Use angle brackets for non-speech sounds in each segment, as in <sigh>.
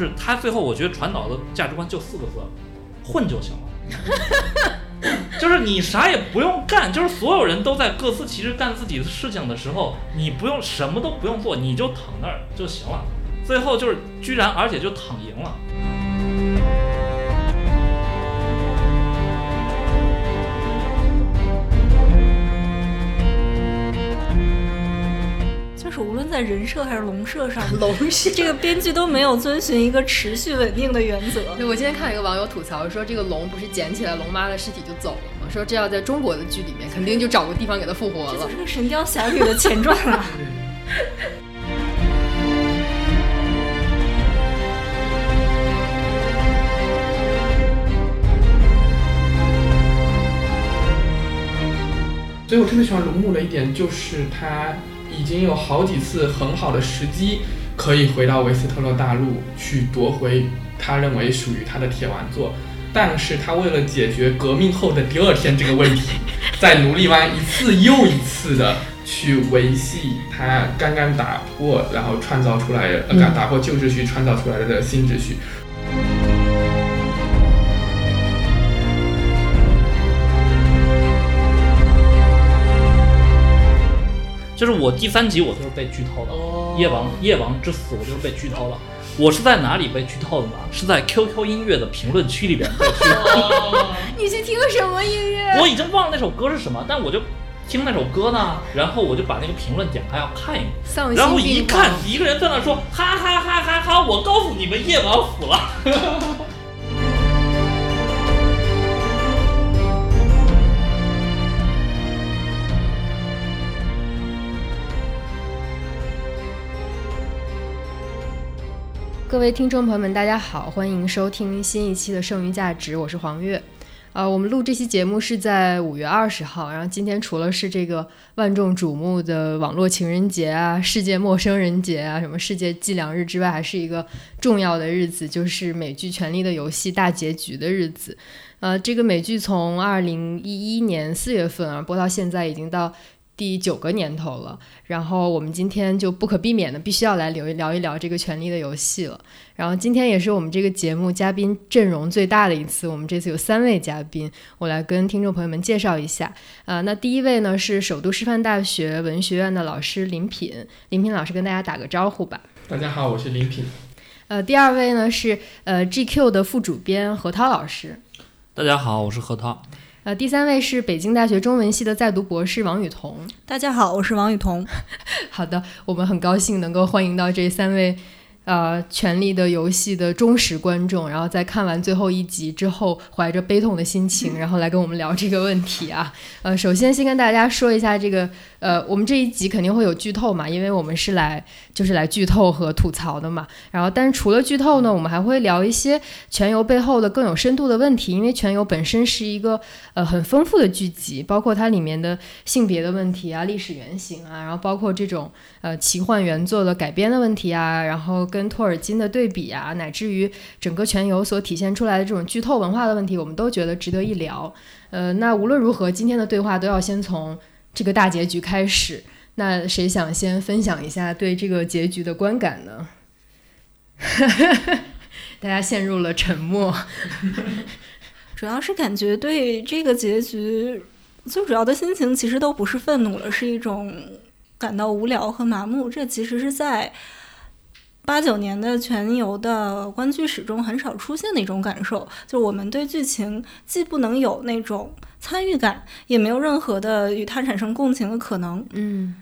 就是他最后我觉得传导的价值观就四个字：混就行了。<laughs> 就是你啥也不用干，就是所有人都在各司其职干自己的事情的时候，你不用什么都不用做，你就躺那儿就行了。最后就是居然而且就躺赢了。就是无论在人设还是龙设上，龙是这个编剧都没有遵循一个持续稳定的原则。对，我今天看一个网友吐槽说，这个龙不是捡起来龙妈的尸体就走了吗？说这要在中国的剧里面，肯定就找个地方给它复活了这就。是《神雕侠侣》的前传啊！<laughs> 所以我特别喜欢龙木的一点就是他已经有好几次很好的时机可以回到维斯特洛大陆去夺回他认为属于他的铁丸座，但是他为了解决革命后的第二天这个问题，在奴隶湾一次又一次的去维系他刚刚打破然后创造出来的呃打打破旧秩序创造出来的新秩序。就是我第三集我就是被剧透的，夜王夜王之死我就是被剧透了。我是在哪里被剧透的呢？是在 QQ 音乐的评论区里边被剧透。<laughs> 你去听什么音乐？我已经忘了那首歌是什么，但我就听那首歌呢，然后我就把那个评论点开要看一看，然后一看一个人在那说哈哈哈哈哈，我告诉你们夜王死了。<laughs> 各位听众朋友们，大家好，欢迎收听新一期的《剩余价值》，我是黄月。呃，我们录这期节目是在五月二十号，然后今天除了是这个万众瞩目的网络情人节啊、世界陌生人节啊、什么世界计量日之外，还是一个重要的日子，就是美剧《权力的游戏》大结局的日子。呃，这个美剧从二零一一年四月份啊播到现在，已经到第九个年头了。然后我们今天就不可避免的必须要来聊一聊一聊这个《权力的游戏》了。然后今天也是我们这个节目嘉宾阵容最大的一次，我们这次有三位嘉宾，我来跟听众朋友们介绍一下。啊、那第一位呢是首都师范大学文学院的老师林品，林品老师跟大家打个招呼吧。大家好，我是林品。呃，第二位呢是呃 GQ 的副主编何涛老师。大家好，我是何涛。呃，第三位是北京大学中文系的在读博士王雨桐。大家好，我是王雨桐。<laughs> 好的，我们很高兴能够欢迎到这三位，呃，《权力的游戏》的忠实观众，然后在看完最后一集之后，怀着悲痛的心情，然后来跟我们聊这个问题啊。呃，首先先跟大家说一下这个，呃，我们这一集肯定会有剧透嘛，因为我们是来就是来剧透和吐槽的嘛。然后，但是除了剧透呢，我们还会聊一些全游背后的更有深度的问题，因为全游本身是一个呃很丰富的剧集，包括它里面的性别的问题啊、历史原型啊，然后包括这种呃奇幻原作的改编的问题啊，然后跟托尔金的对比啊，乃至于整个全游所体现出来的这种剧透文化的问题，我们都觉得值得一聊。呃，那无论如何，今天的对话都要先从这个大结局开始。那谁想先分享一下对这个结局的观感呢？<laughs> 大家陷入了沉默。<laughs> 主要是感觉对这个结局最主要的心情其实都不是愤怒了，是一种感到无聊和麻木。这其实是在八九年的全游的观剧史中很少出现的一种感受，就是我们对剧情既不能有那种参与感，也没有任何的与它产生共情的可能。嗯，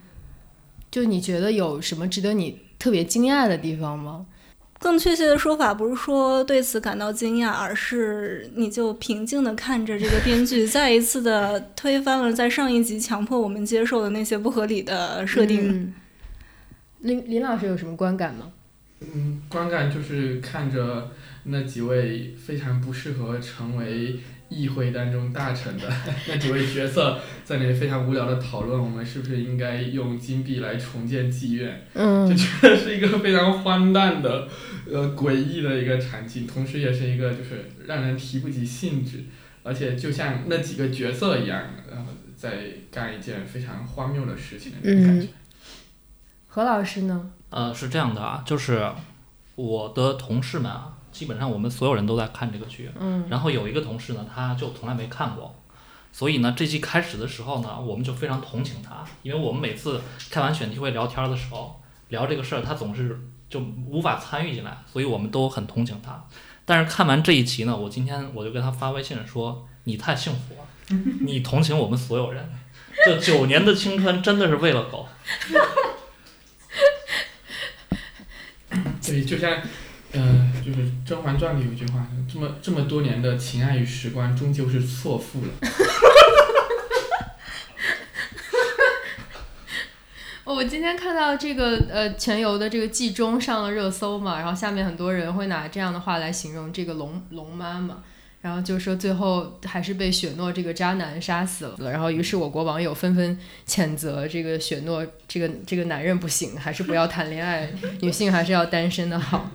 就你觉得有什么值得你特别惊讶的地方吗？更确切的说法不是说对此感到惊讶，而是你就平静的看着这个编剧再一次的推翻了在上一集强迫我们接受的那些不合理的设定。嗯林林老师有什么观感吗？嗯，观感就是看着那几位非常不适合成为议会当中大臣的 <laughs> 那几位角色，在那里非常无聊的讨论，我们是不是应该用金币来重建妓院？就嗯觉得是一个非常荒诞的、呃诡异的一个场景，同时也是一个就是让人提不起兴致，而且就像那几个角色一样，然后在干一件非常荒谬的事情的那种感觉。何老师呢？呃，是这样的啊，就是我的同事们啊，基本上我们所有人都在看这个剧，嗯然后有一个同事呢，他就从来没看过，所以呢，这季开始的时候呢，我们就非常同情他，因为我们每次开完选题会聊天的时候聊这个事儿，他总是就无法参与进来，所以我们都很同情他。但是看完这一集呢，我今天我就跟他发微信说：“你太幸福了，你同情我们所有人，这九年的青春真的是喂了狗。对，就像，嗯，就是《甄嬛传》里有一句话，这么这么多年的情爱与时光，终究是错付了。<laughs> 我今天看到这个呃全游的这个季中上了热搜嘛，然后下面很多人会拿这样的话来形容这个龙龙妈嘛，然后就说最后还是被雪诺这个渣男杀死了，然后于是我国网友纷纷谴责这个雪诺这个这个男人不行，还是不要谈恋爱，女性还是要单身的好。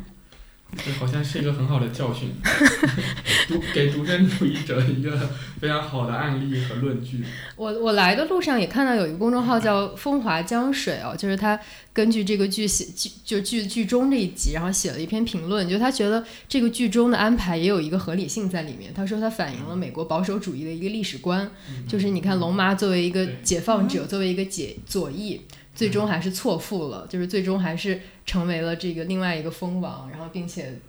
这好像是一个很好的教训，<laughs> 读给独身主义者一个非常好的案例和论据。我我来的路上也看到有一个公众号叫“风华江水”哦，就是他根据这个剧写剧就剧剧中这一集，然后写了一篇评论，就他觉得这个剧中的安排也有一个合理性在里面。他说它反映了美国保守主义的一个历史观，就是你看龙妈作为一个解放者，作为一个解左翼，最终还是错付了，就是最终还是成为了这个另外一个蜂王，然后并且。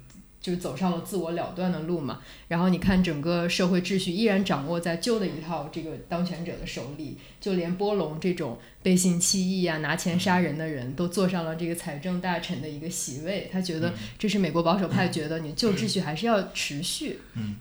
就走上了自我了断的路嘛，然后你看整个社会秩序依然掌握在旧的一套这个当权者的手里，就连波隆这种背信弃义啊、拿钱杀人的人都坐上了这个财政大臣的一个席位，他觉得这是美国保守派觉得你旧秩序还是要持续。嗯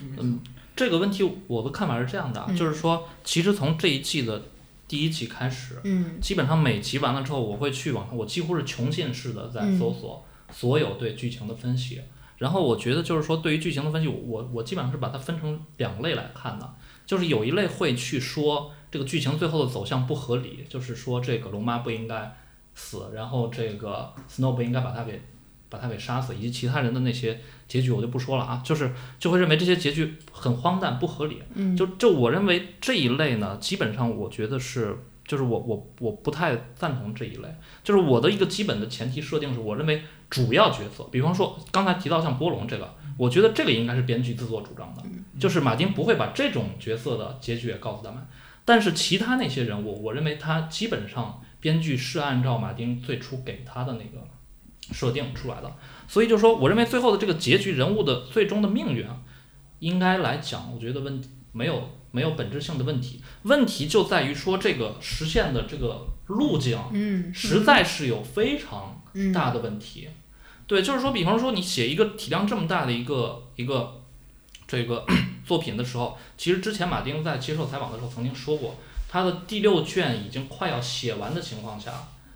嗯，这个问题我的看法是这样的就是说，其实从这一季的第一集开始，嗯。基本上每集完了之后，我会去网上，我几乎是穷尽式的在搜索所有对剧情的分析。然后我觉得就是说，对于剧情的分析，我我基本上是把它分成两类来看的，就是有一类会去说这个剧情最后的走向不合理，就是说这个龙妈不应该死，然后这个 Snow 不应该把他给把他给杀死，以及其他人的那些结局我就不说了啊，就是就会认为这些结局很荒诞不合理。嗯就就我认为这一类呢，基本上我觉得是，就是我我我不太赞同这一类。就是我的一个基本的前提设定是，我认为主要角色，比方说刚才提到像波隆这个，我觉得这个应该是编剧自作主张的，就是马丁不会把这种角色的结局也告诉他们。但是其他那些人物，我认为他基本上编剧是按照马丁最初给他的那个设定出来的，所以就说，我认为最后的这个结局人物的最终的命运啊，应该来讲，我觉得问没有没有本质性的问题，问题就在于说这个实现的这个路径嗯实在是有非常嗯大的问题。对，就是说，比方说你写一个体量这么大的一个一个这个 <coughs> 作品的时候，其实之前马丁在接受采访的时候曾经说过，他的第六卷已经快要写完的情况下，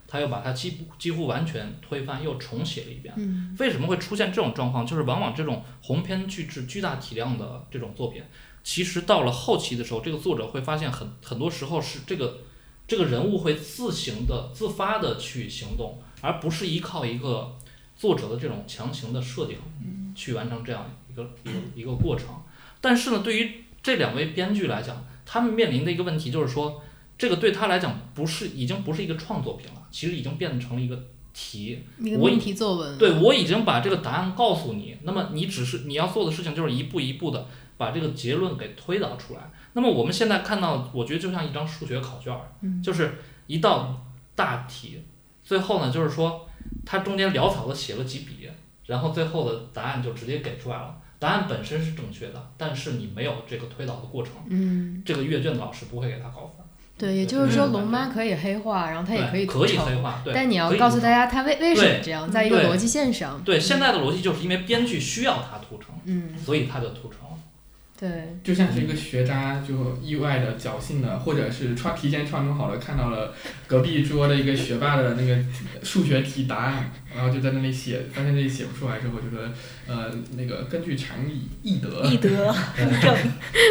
他又把它几乎几乎完全推翻，又重写了一遍。嗯为什么会出现这种状况？就是往往这种鸿篇巨制、巨大体量的这种作品，其实到了后期的时候，这个作者会发现很很多时候是这个这个人物会自行的、自发的去行动，而不是依靠一个作者的这种强行的设定去完成这样一个一个一个过程。但是呢，对于这两位编剧来讲，他们面临的一个问题就是说，这个对他来讲不是已经不是一个创作品了，其实已经变成了一个题。我一个命题作文。对我已经把这个答案告诉你，那么你只是你要做的事情就是一步一步的把这个结论给推导出来。那么我们现在看到，我觉得就像一张数学考卷儿，嗯就是一道大题，最后呢就是说他中间潦草的写了几笔，然后最后的答案就直接给出来了。答案本身是正确的，但是你没有这个推导的过程，嗯，这个阅卷的老师不会给他高分。对，也就是说，龙妈可以黑化，然后她也可以以屠城黑化，对，但你要告诉大家她为为什么这样，在一个逻辑线上。对现在的逻辑就是因为编剧需要他屠城，嗯，所以他就屠城了。对，就像是一个学渣，就意外的侥幸的，或者是穿提前串通好了，看到了隔壁桌的一个学霸的那个数学题答案，然后就在那里写，发现自己写不出来之后，就说呃那个根据常理易得，易得对正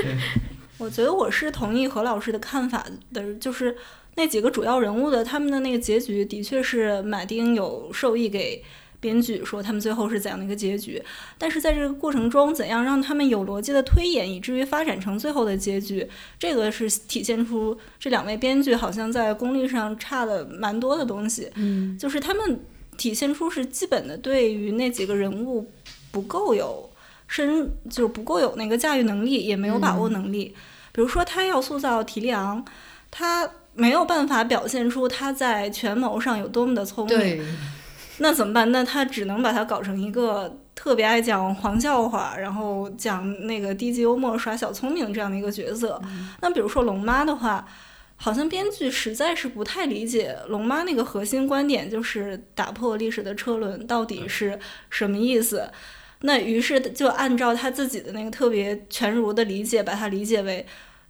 对。<laughs> 我觉得我是同意何老师的看法的，就是那几个主要人物的他们的那个结局，的确是马丁有授意给编剧说他们最后是怎样的一个结局，但是在这个过程中，怎样让他们有逻辑的推演，以至于发展成最后的结局，这个是体现出这两位编剧好像在功力上差的蛮多的东西。嗯就是他们体现出是基本的对于那几个人物不够有深，就是不够有那个驾驭能力，也没有把握能力。比如说，他要塑造提利昂，他没有办法表现出他在权谋上有多么的聪明。对，那怎么办？那他只能把他搞成一个特别爱讲黄笑话，然后讲那个低级幽默、耍小聪明这样的一个角色。那比如说龙妈的话，好像编剧实在是不太理解龙妈那个核心观点，就是打破历史的车轮到底是什么意思。那于是就按照他自己的那个特别全儒的理解，把它理解为，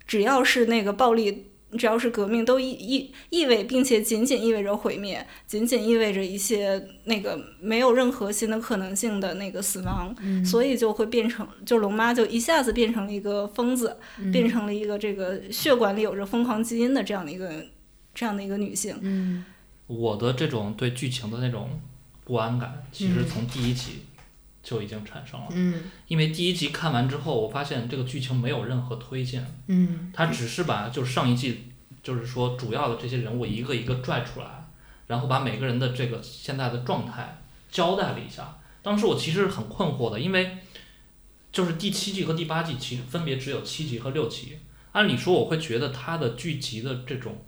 只要是那个暴力。只要是革命，都意意意味，并且仅仅意味着毁灭，仅仅意味着一些那个没有任何新的可能性的那个死亡，所以就会变成，就龙妈就一下子变成了一个疯子，变成了一个这个血管里有着疯狂基因的这样的一个这样的一个女性。嗯我的这种对剧情的那种不安感，其实从第一集就已经产生了。嗯。因为第一集看完之后，我发现这个剧情没有任何推进，嗯。它只是把就是上一季就是说主要的这些人物一个一个拽出来，然后把每个人的这个现在的状态交代了一下。当时我其实很困惑的，因为就是第七季和第八季其实分别只有七集和六集，按理说我会觉得它的剧集的这种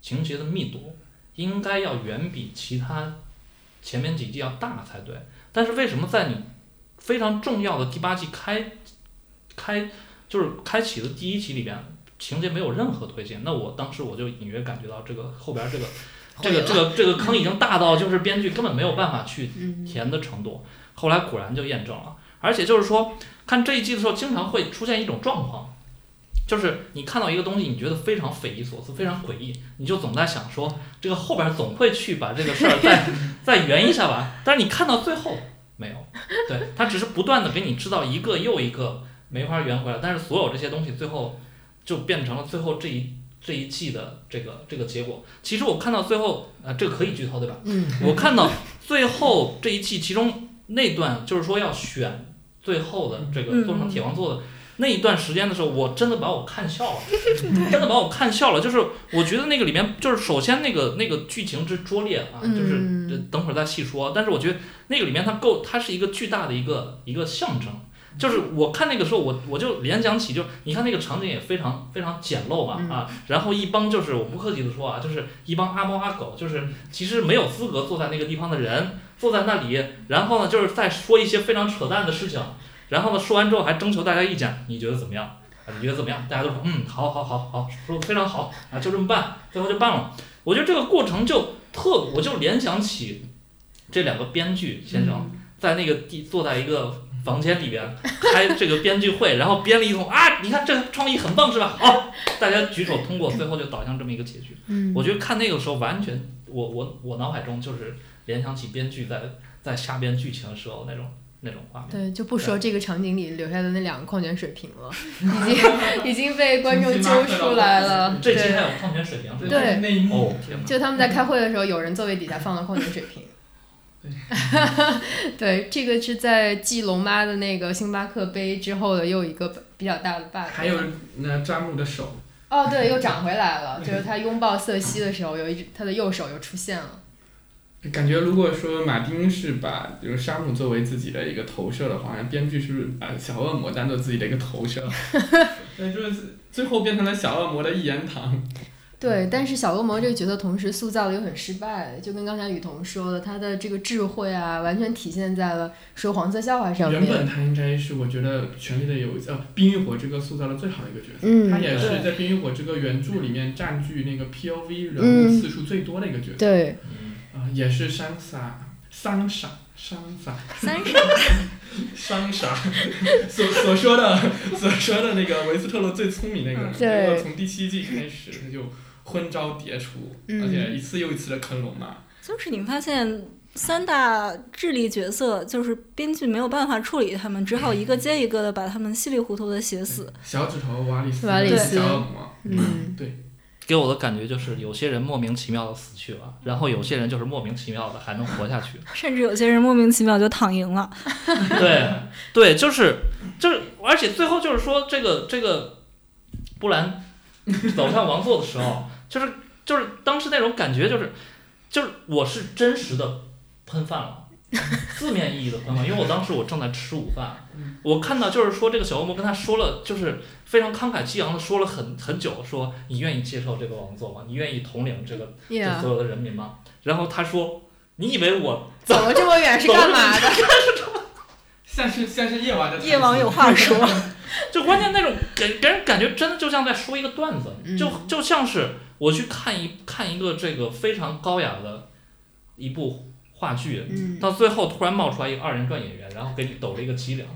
情节的密度应该要远比其他前面几季要大才对，但是为什么在你非常重要的第八季开开就是开启的第一集里边，情节没有任何推进，那我当时我就隐约感觉到这个后边这个这个这个这个坑已经大到就是编剧根本没有办法去嗯填的程度。后来果然就验证了，而且就是说看这一季的时候，经常会出现一种状况。就是你看到一个东西，你觉得非常匪夷所思、非常诡异，你就总在想说，这个后边总会去把这个事儿再 <laughs> 再圆一下吧。但是你看到最后没有，对他只是不断的给你制造一个又一个没法圆回来，但是所有这些东西最后就变成了最后这一这一季的这个这个结果。其实我看到最后啊、这个可以剧透对吧？嗯我看到最后这一季，其中那段就是说要选最后的这个嗯做成铁王座的那一段时间的时候，我真的把我看笑了，<laughs> 真的把我看笑了。就是我觉得那个里面，就是首先那个那个剧情之拙劣啊，就是等会儿再细说。但是我觉得那个里面它够，它是一个巨大的一个一个象征。就是我看那个时候，我我就联想起，就你看那个场景也非常非常简陋嘛嗯啊，然后一帮就是我不客气的说啊，就是一帮阿猫阿狗，就是其实没有资格坐在那个地方的人坐在那里，然后呢就是在说一些非常扯淡的事情，然后呢说完之后还征求大家意见，你觉得怎么样？啊，你觉得怎么样？大家都说嗯，好好好好，说的非常好啊，就这么办，最后就办了。我觉得这个过程就特，我就联想起这两个编剧先生在那个地坐在一个房间里边开这个编剧会，<laughs> 然后编了一通啊，你看这个创意很棒是吧？好，大家举手通过，最后就导向这么一个结局。嗯我觉得看那个时候，完全我我我脑海中就是联想起编剧在在瞎编剧情的时候那种那种画面。对，就不说这个场景里留下的那两个矿泉水瓶了，<laughs> 已经 <laughs> 已经被观众揪出来了。这期还对，有矿泉水瓶，对那一幕哦！就他们在开会的时候，有人座位底下放了矿泉水瓶。对，<laughs> 这个是在继龙妈的那个星巴克杯之后的又一个比较大的 bug。还有那詹姆的手，哦，对，又长回来了，就是他拥抱瑟西的时候，有一只他的右手又出现了。感觉如果说马丁是把比如沙姆作为自己的一个投射的话，编剧是不是把小恶魔当做自己的一个投射？<laughs> 对，就是最后变成了小恶魔的一言堂。对，但是小恶魔这个角色同时塑造的又很失败，就跟刚才雨桐说的，他的这个智慧啊，完全体现在了说黄色笑话上面原本。他应该是我觉得《权力的游戏》呃《冰与火之歌》塑造的最好的一个角色，嗯他也是在《冰与火之歌》原著里面占据那个 POV 人嗯物次数最多的一个角色。对，嗯啊、也是三傻，三傻，三傻、<laughs> 三傻，三傻所所说的所说的那个维斯特洛最聪明那个人，对结果从第七季开始他就昏招迭出，嗯而且一次又一次的坑龙嘛。就是你发现三大智力角色，就是编剧没有办法处理他们，只好一个接一个的把他们稀里糊涂的写死。小指头瓦里斯、瓦里斯小恶魔，嗯，对，给我的感觉就是有些人莫名其妙的死去了，然后有些人就是莫名其妙的还能活下去。<laughs> 甚至有些人莫名其妙就躺赢了。<laughs> 对对，就是就是，而且最后就是说这个这个布兰走向王座的时候，就是就是当时那种感觉就是就是我是真实的喷饭了，<laughs> 字面意义的喷饭。因为我当时我正在吃午饭，我看到就是说这个小恶魔跟他说了，就是非常慷慨激昂的说了很很久，说你愿意接受这个王座吗？你愿意统领这个这所有的人民吗？然后他说，你以为我走了这么远是干嘛的？像是像是 <laughs> 夜晚的夜王有话说，<laughs> 就关键那种给给人感觉真的就像在说一个段子，嗯就就像是我去看一看一个这个非常高雅的一部话剧，嗯，到最后突然冒出来一个二人转演员，然后给你抖了一个脊梁，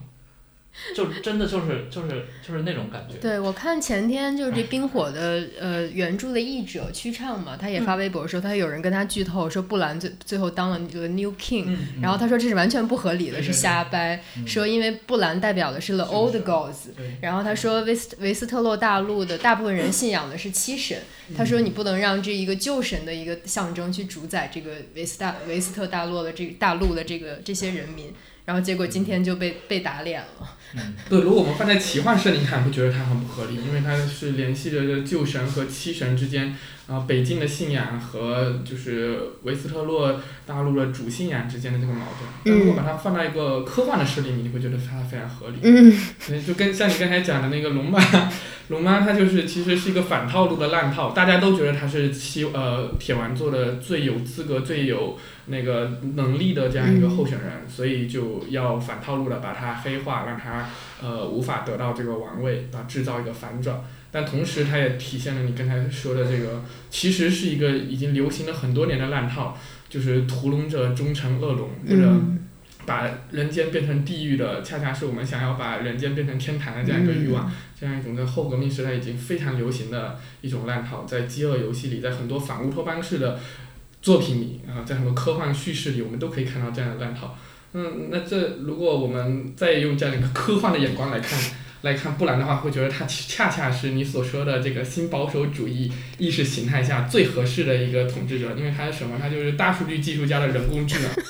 就真的就是就是就是那种感觉。对，我看前天就是这冰火的呃原著的译者曲畅嘛，他也发微博说，他有人跟他剧透说布兰最最后当了这个 New King，、嗯，然后他说这是完全不合理的，是瞎掰，嗯说因为布兰代表的是 The Old 是 Gods。对，然后他说维斯维斯特洛大陆的大部分人信仰的是七神，他说你不能让这一个旧神的一个象征去主宰这个维斯大维斯特大陆的这大陆的这个这些人民，然后结果今天就被被打脸了。嗯，<laughs> 对，如果我们放在奇幻设定看，会觉得它很不合理，因为它是联系着这旧神和七神之间，啊、北境的信仰和就是维斯特洛大陆的主信仰之间的这个矛盾。但如果把它放到一个科幻的设定里，你会觉得它非常合理。嗯对，就跟像你刚才讲的那个龙妈，龙妈她就是其实是一个反套路的烂套，大家都觉得她是七呃铁丸座的最有资格、最有那个能力的这样一个候选人，所以就要反套路的把他黑化，让他呃无法得到这个王位，啊制造一个反转。但同时，它也体现了你刚才说的这个，其实是一个已经流行了很多年的烂套，就是屠龙者终成恶龙，或者嗯。把人间变成地狱的，恰恰是我们想要把人间变成天堂的这样一个欲望，这样一种在后革命时代已经非常流行的一种烂套，在饥饿游戏里，在很多反乌托邦式的作品里，啊，在很多科幻叙事里，我们都可以看到这样的乱套。嗯，那这如果我们再用这样一个科幻的眼光来看，<laughs> 来看布兰的话，会觉得他恰恰是你所说的这个新保守主义意识形态下最合适的一个统治者，因为他是什么？他就是大数据技术加的人工智能。<laughs>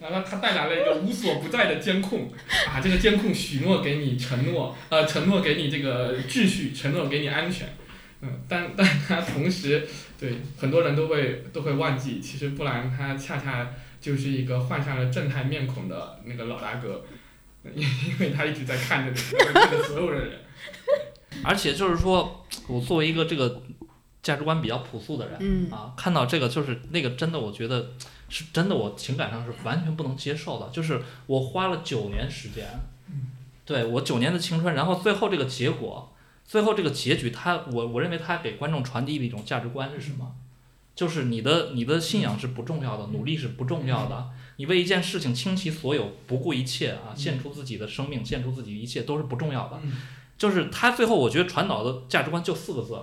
然后它带来了一个无所不在的监控，啊，这个监控许诺给你承诺，呃，承诺给你这个秩序，承诺给你安全，嗯，但 <laughs> 但它同时，对很多人都会都会忘记，其实布兰他恰恰就是一个换上了正太面孔的那个老大哥，因 <laughs> 因为他一直在看着你，他会看着所有的人，<laughs> 而且就是说我作为一个这个价值观比较朴素的人，嗯。啊，看到这个就是那个真的，我觉得是真的，我情感上是完全不能接受的。就是我花了九年时间，对我九年的青春，然后最后这个结果，最后这个结局，他我我认为他给观众传递的一种价值观是什么？就是你的你的信仰是不重要的，努力是不重要的，你为一件事情倾其所有，不顾一切啊，献出自己的生命，献出自己一切都是不重要的。嗯就是他最后我觉得传导的价值观就四个字：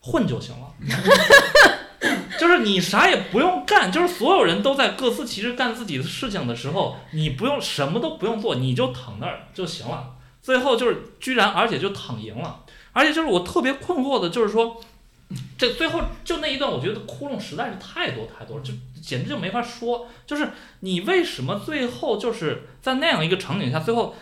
混就行了。<laughs> <laughs> 就是你啥也不用干，就是所有人都在各司其职干自己的事情的时候，你不用什么都不用做，你就躺那儿就行了。最后就是居然而且就躺赢了，而且就是我特别困惑的就是说，这最后就那一段，我觉得窟窿实在是太多太多了，就简直就没法说。就是你为什么最后就是在那样一个场景下，最后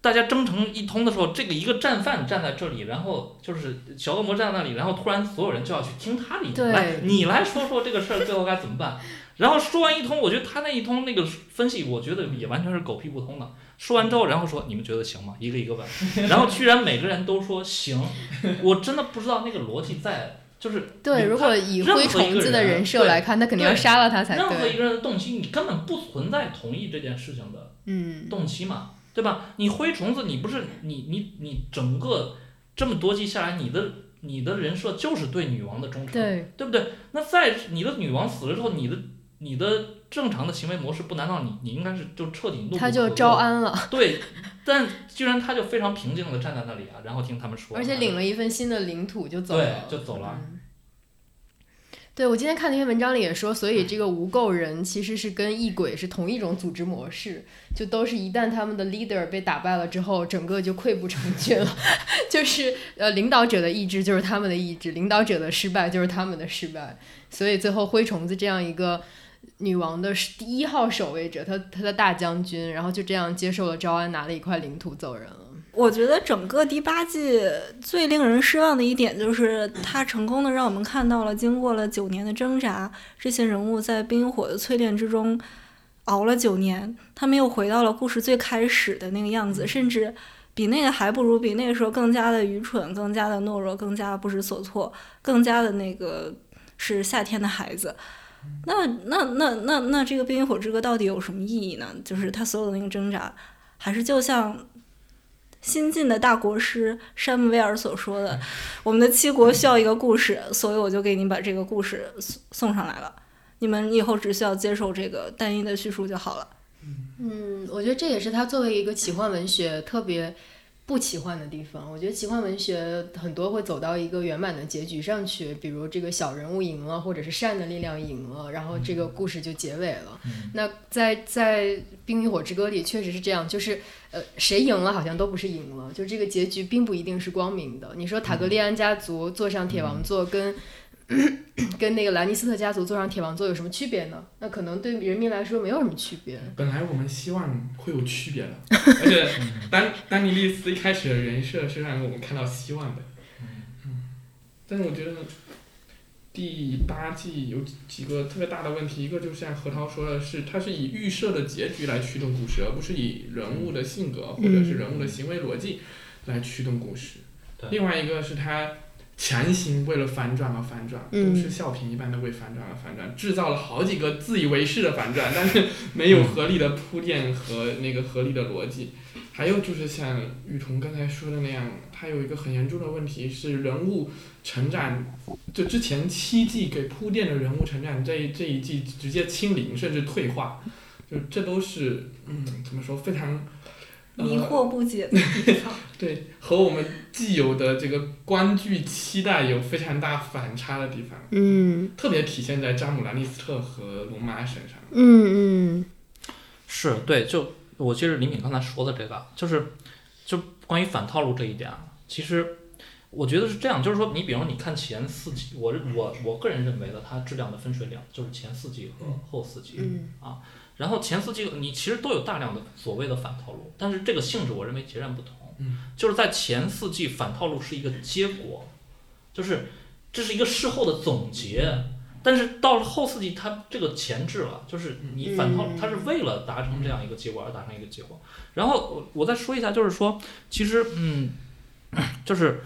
大家争成一通的时候，这个一个战犯站在这里，然后就是小恶魔站在那里，然后突然所有人就要去听他的对来你来说说这个事儿最后该怎么办。然后说完一通，我觉得他那一通那个分析，我觉得也完全是狗屁不通的。说完之后，然后说你们觉得行吗？一个一个问，<laughs> 然后居然每个人都说行，<laughs> 我真的不知道那个逻辑在，就是对，你如果以灰任何一个虫子的人人设来看，他肯定要杀了他才对。任何一个人的动机，你根本不存在同意这件事情的嗯，动机嘛，对吧？你灰虫子，你不是你你你整个这么多季下来，你的你的人设就是对女王的忠诚，对，对不对？那在你的女王死了之后，你的你的正常的行为模式，不难道你你应该是就彻底怒他就招安了，对，但居然他就非常平静的站在那里啊，然后听他们说，而且领了一份新的领土就走对了，就走了。嗯对，我今天看那篇文章里也说，所以这个无垢人其实是跟异鬼是同一种组织模式，就都是一旦他们的 leader 被打败了之后，整个就溃不成军了。<laughs> 就是呃，领导者的意志就是他们的意志，领导者的失败就是他们的失败。所以最后灰虫子这样一个女王的第一号守卫者，他他的大将军，然后就这样接受了招安，拿了一块领土走人了。我觉得整个第八季最令人失望的一点就是，它成功的让我们看到了，经过了九年的挣扎，这些人物在冰与火的淬炼之中熬了九年，他们又回到了故事最开始的那个样子，甚至比那个还不如，比那个时候更加的愚蠢，更加的懦弱，更加不知所措，更加的那个是夏天的孩子。那那那那那这个《冰与火之歌》到底有什么意义呢？就是他所有的那个挣扎，还是就像新晋的大国师山姆威尔所说的，我们的七国需要一个故事，所以我就给你把这个故事送送上来了。你们以后只需要接受这个单一的叙述就好了。嗯，我觉得这也是他作为一个奇幻文学特别不奇幻的地方。我觉得奇幻文学很多会走到一个圆满的结局上去，比如这个小人物赢了，或者是善的力量赢了，然后这个故事就结尾了。那在在《冰与火之歌》里确实是这样，就是呃谁赢了好像都不是赢了，就这个结局并不一定是光明的。你说塔格利安家族坐上铁王座跟。<coughs> 跟那个兰尼斯特家族坐上铁王座有什么区别呢？那可能对人民来说没有什么区别。本来我们希望会有区别的，而且丹 <laughs> 丹尼利斯一开始的人设是让我们看到希望的。嗯，但是我觉得第八季有几个特别大的问题，一个就像何涛说的是，它是以预设的结局来驱动故事，而不是以人物的性格或者是人物的行为逻辑来驱动故事。对另外一个是它强行为了反转而反转，嗯都是笑品一般的为反转而反转，制造了好几个自以为是的反转，但是没有合理的铺垫和那个合理的逻辑。还有就是像雨桐刚才说的那样，它有一个很严重的问题是人物成长，就之前七季给铺垫的人物成长，这一这一季直接清零甚至退化，就这都是嗯怎么说非常。呃迷惑不解的地方，<laughs> 对，和我们既有的这个观剧期待有非常大反差的地方，嗯特别体现在詹姆兰尼斯特和龙马身上。嗯嗯是对，就我记得李敏刚才说的这个，就是就关于反套路这一点啊，其实我觉得是这样，就是说你比如说你看前四季，我我我个人认为的它质量的分水岭就是前四季和后四季。嗯然后前四季你其实都有大量的所谓的反套路，但是这个性质我认为截然不同。嗯，就是在前四季反套路是一个结果，就是这是一个事后的总结。但是到了后四季，它这个前置了，就是你反套它是为了达成这样一个结果而达成一个结果。然后我我再说一下，就是说，其实嗯，<coughs> 就是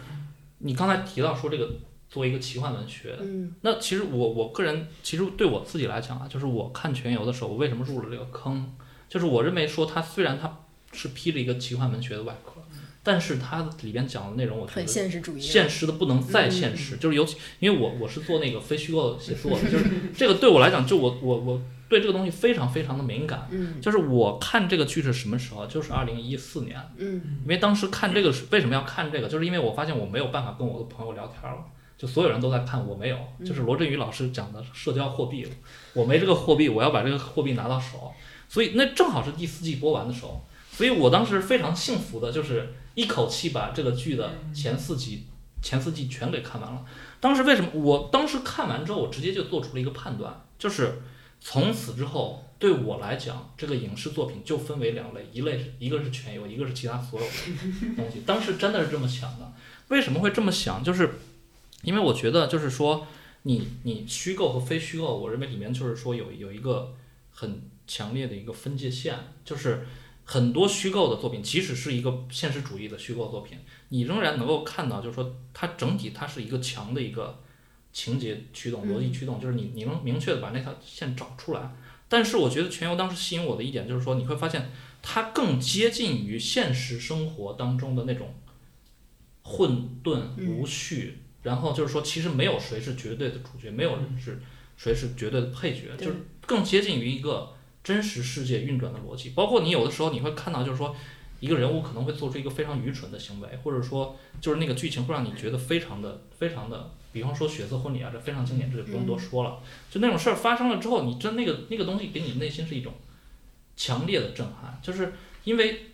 你刚才提到说这个作为一个奇幻文学，嗯那其实我我个人其实对我自己来讲啊，就是我看全游的时候，我为什么入了这个坑？就是我认为说它虽然它是披着一个奇幻文学的外壳，但是它里边讲的内容，我觉很得现实主义。现实的不能再现实。就是尤其因为我我是做那个非虚构写作的，<laughs> 就是这个对我来讲，就我我我对这个东西非常非常的敏感。嗯就是我看这个剧是什么时候？就是二零一四年，嗯因为当时看这个是为什么要看这个？就是因为我发现我没有办法跟我的朋友聊天了，就所有人都在看，我没有。就是罗振宇老师讲的社交货币，我没这个货币，我要把这个货币拿到手，所以那正好是第四季播完的时候，所以我当时非常幸福的，就是一口气把这个剧的前四集前四季全给看完了。当时为什么？我当时看完之后，我直接就做出了一个判断，就是从此之后，对我来讲，这个影视作品就分为两类，一类是一个是全游，一个是其他所有的东西。当时真的是这么想的。为什么会这么想？就是因为我觉得，就是说，你你虚构和非虚构，我认为里面就是说有有一个很强烈的一个分界线，就是很多虚构的作品，即使是一个现实主义的虚构作品，你仍然能够看到，就是说它整体它是一个强的一个情节驱动、逻辑驱动，就是你你能明确的把那条线找出来。但是我觉得全游当时吸引我的一点就是说，你会发现它更接近于现实生活当中的那种混沌无序，然后就是说，其实没有谁是绝对的主角，没有人是谁是绝对的配角，对。就是更接近于一个真实世界运转的逻辑。包括你有的时候你会看到，就是说一个人物可能会做出一个非常愚蠢的行为，或者说就是那个剧情会让你觉得非常的非常的，比方说血色婚礼啊，这非常经典，这就不用多说了。就那种事儿发生了之后，你真那个那个东西给你内心是一种强烈的震撼，就是因为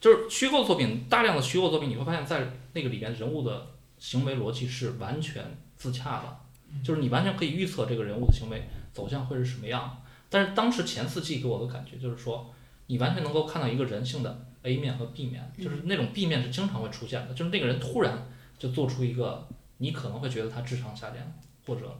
就是虚构作品，大量的虚构作品，你会发现在那个里边人物的行为逻辑是完全自洽的，就是你完全可以预测这个人物的行为走向会是什么样。但是当时前四季给我的感觉就是说，你完全能够看到一个人性的 A 面和 B 面，就是那种 B 面是经常会出现的，就是那个人突然就做出一个你可能会觉得他智商下降或者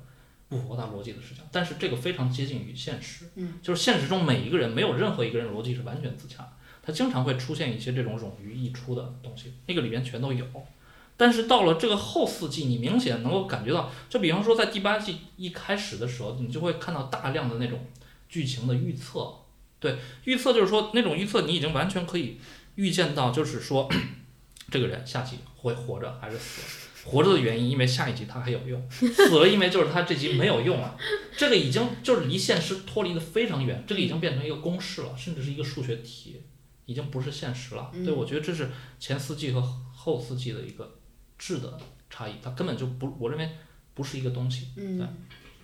不符合他逻辑的事情，但是这个非常接近于现实，嗯，就是现实中每一个人没有任何一个人逻辑是完全自洽，他经常会出现一些这种冗余溢出的东西，那个里面全都有。但是到了这个后四季，你明显能够感觉到，就比方说在第八季一开始的时候，你就会看到大量的那种剧情的预测。对，预测就是说那种预测，你已经完全可以预见到，就是说这个人下集会活着还是死。活着的原因，因为下一集他还有用；死了，因为就是他这集没有用了。这个已经就是离现实脱离的非常远，这个已经变成一个公式了，甚至是一个数学题，已经不是现实了。对，我觉得这是前四季和后四季的一个质的差异，它根本就不，我认为不是一个东西。对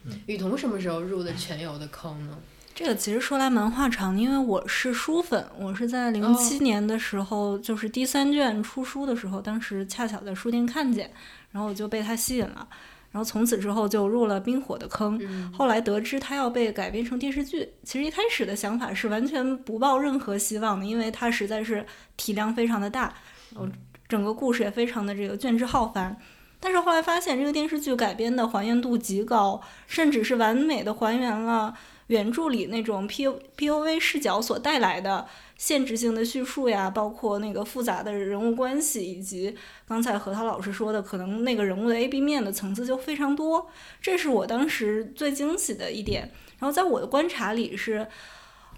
嗯，雨桐什么时候入的全游的坑呢？这个其实说来蛮话长，因为我是书粉，我是在零七年的时候，就是第三卷出书的时候，当时恰巧在书店看见，然后我就被它吸引了，然后从此之后就入了冰火的坑。后来得知它要被改编成电视剧，其实一开始的想法是完全不抱任何希望的，因为它实在是体量非常的大，然后整个故事也非常的这个卷帙浩繁。但是后来发现这个电视剧改编的还原度极高，甚至是完美的还原了。原著里那种 P P O V 视角所带来的限制性的叙述呀，包括那个复杂的人物关系，以及刚才何涛老师说的，可能那个人物的 A B 面的层次就非常多，这是我当时最惊喜的一点。然后在我的观察里，是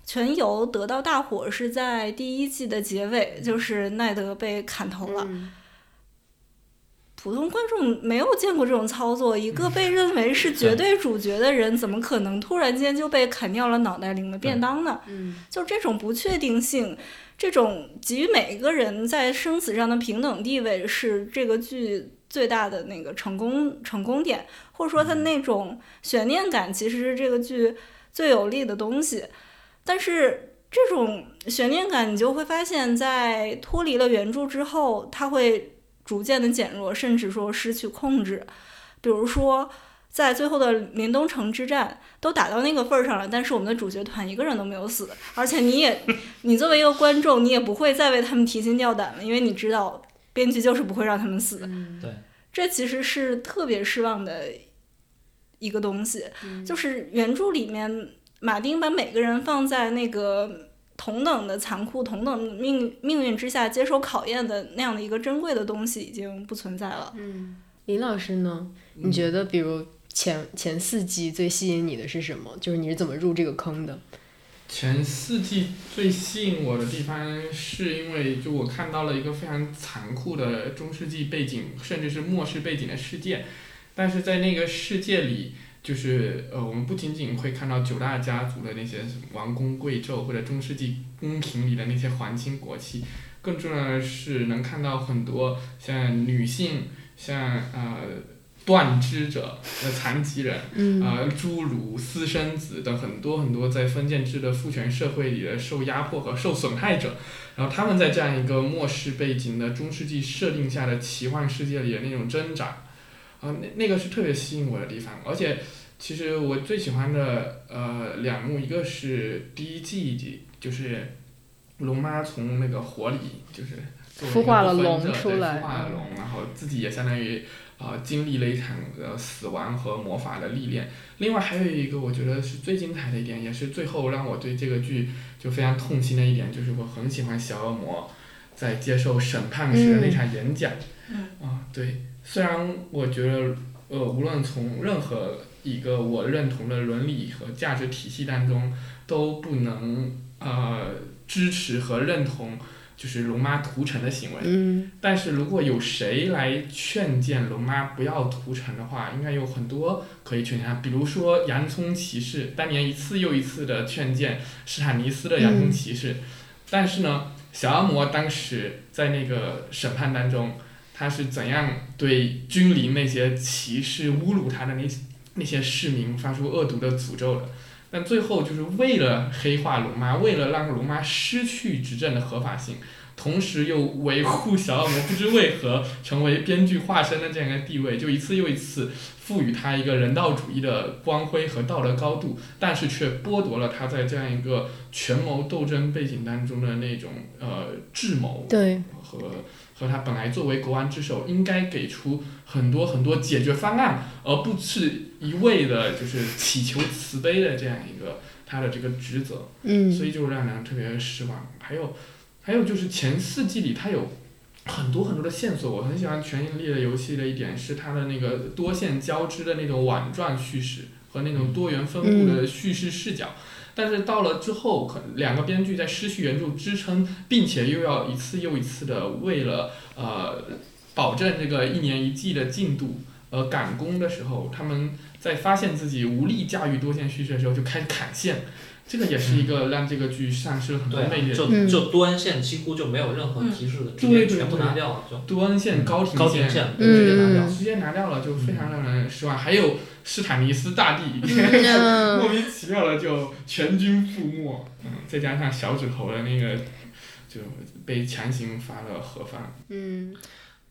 全游得到大火是在第一季的结尾，就是奈德被砍头了。普通观众没有见过这种操作，一个被认为是绝对主角的人，怎么可能突然间就被砍掉了脑袋领了便当呢？嗯，就这种不确定性，这种给予每一个人在生死上的平等地位，是这个剧最大的那个成功成功点，或者说它那种悬念感，其实是这个剧最有利的东西。但是这种悬念感，你就会发现，在脱离了原著之后，它会。逐渐的减弱，甚至说失去控制。比如说，在最后的林东城之战都打到那个份儿上了，但是我们的主角团一个人都没有死，而且你也，<laughs> 你作为一个观众，你也不会再为他们提心吊胆了，因为你知道编剧就是不会让他们死。对，这其实是特别失望的一个东西。就是原著里面，马丁把每个人放在那个。同等的残酷、同等命命运之下接受考验的那样的一个珍贵的东西已经不存在了。嗯，林老师呢？你觉得，比如前前四季最吸引你的是什么？就是你是怎么入这个坑的？前四季最吸引我的地方，是因为就我看到了一个非常残酷的中世纪背景，甚至是末世背景的世界，但是在那个世界里。就是呃，我们不仅仅会看到九大家族的那些王公贵胄，或者中世纪宫廷里的那些皇亲国戚，更重要的是能看到很多像女性、像呃断肢者、呃残疾人、呃侏儒、私生子等很多很多在封建制的父权社会里的受压迫和受损害者，然后他们在这样一个末世背景的中世纪设定下的奇幻世界里的那种挣扎。啊，那那个是特别吸引我的地方，而且其实我最喜欢的呃两幕，一个是第一季，就是龙妈从那个火里就是孵化了龙出来，孵化了龙，然后自己也相当于啊经历了一场呃死亡和魔法的历练。另外还有一个我觉得是最精彩的一点，也是最后让我对这个剧就非常痛心的一点，就是我很喜欢小恶魔在接受审判时的那场演讲。啊，对。虽然我觉得，呃，无论从任何一个我认同的伦理和价值体系当中，都不能呃支持和认同就是龙妈屠城的行为。嗯。但是如果有谁来劝谏龙妈不要屠城的话，应该有很多可以劝谏。比如说洋葱骑士，当年一次又一次的劝谏史坦尼斯的洋葱骑士。但是呢，小恶魔当时在那个审判当中。他是怎样对君临那些歧视、侮辱他的那那些市民发出恶毒的诅咒的？但最后就是为了黑化龙妈，为了让龙妈失去执政的合法性，同时又维护小恶魔不知为何成为编剧化身的这样一个地位，就一次又一次赋予他一个人道主义的光辉和道德高度，但是却剥夺了他在这样一个权谋斗争背景当中的那种呃智谋对，和和他本来作为国王之首应该给出很多很多解决方案，而不是一味的就是祈求慈悲的这样一个他的这个职责。嗯所以就让人特别失望。还有，还有就是前四季里他有很多很多的线索，我很喜欢《权力的游戏》的一点是它的那个多线交织的那种网状叙事和那种多元分布的叙事视角。但是到了之后，可两个编剧在失去原著支撑，并且又要一次又一次的为了呃保证这个一年一季的进度而赶工的时候，他们在发现自己无力驾驭多线叙事的时候，就开始砍线。这个也是一个让这个剧丧失了很多魅力的就嗯就多恩线几乎就没有任何提示的，直接全部拿掉了，就多线、高庭高庭线嗯直接拿掉。直接拿掉了，就非常让人失望。还有斯坦尼斯大帝，<laughs> 莫嗯。名其妙的就全军覆没，嗯，再加上小指头的那个就被强行发了盒饭，嗯。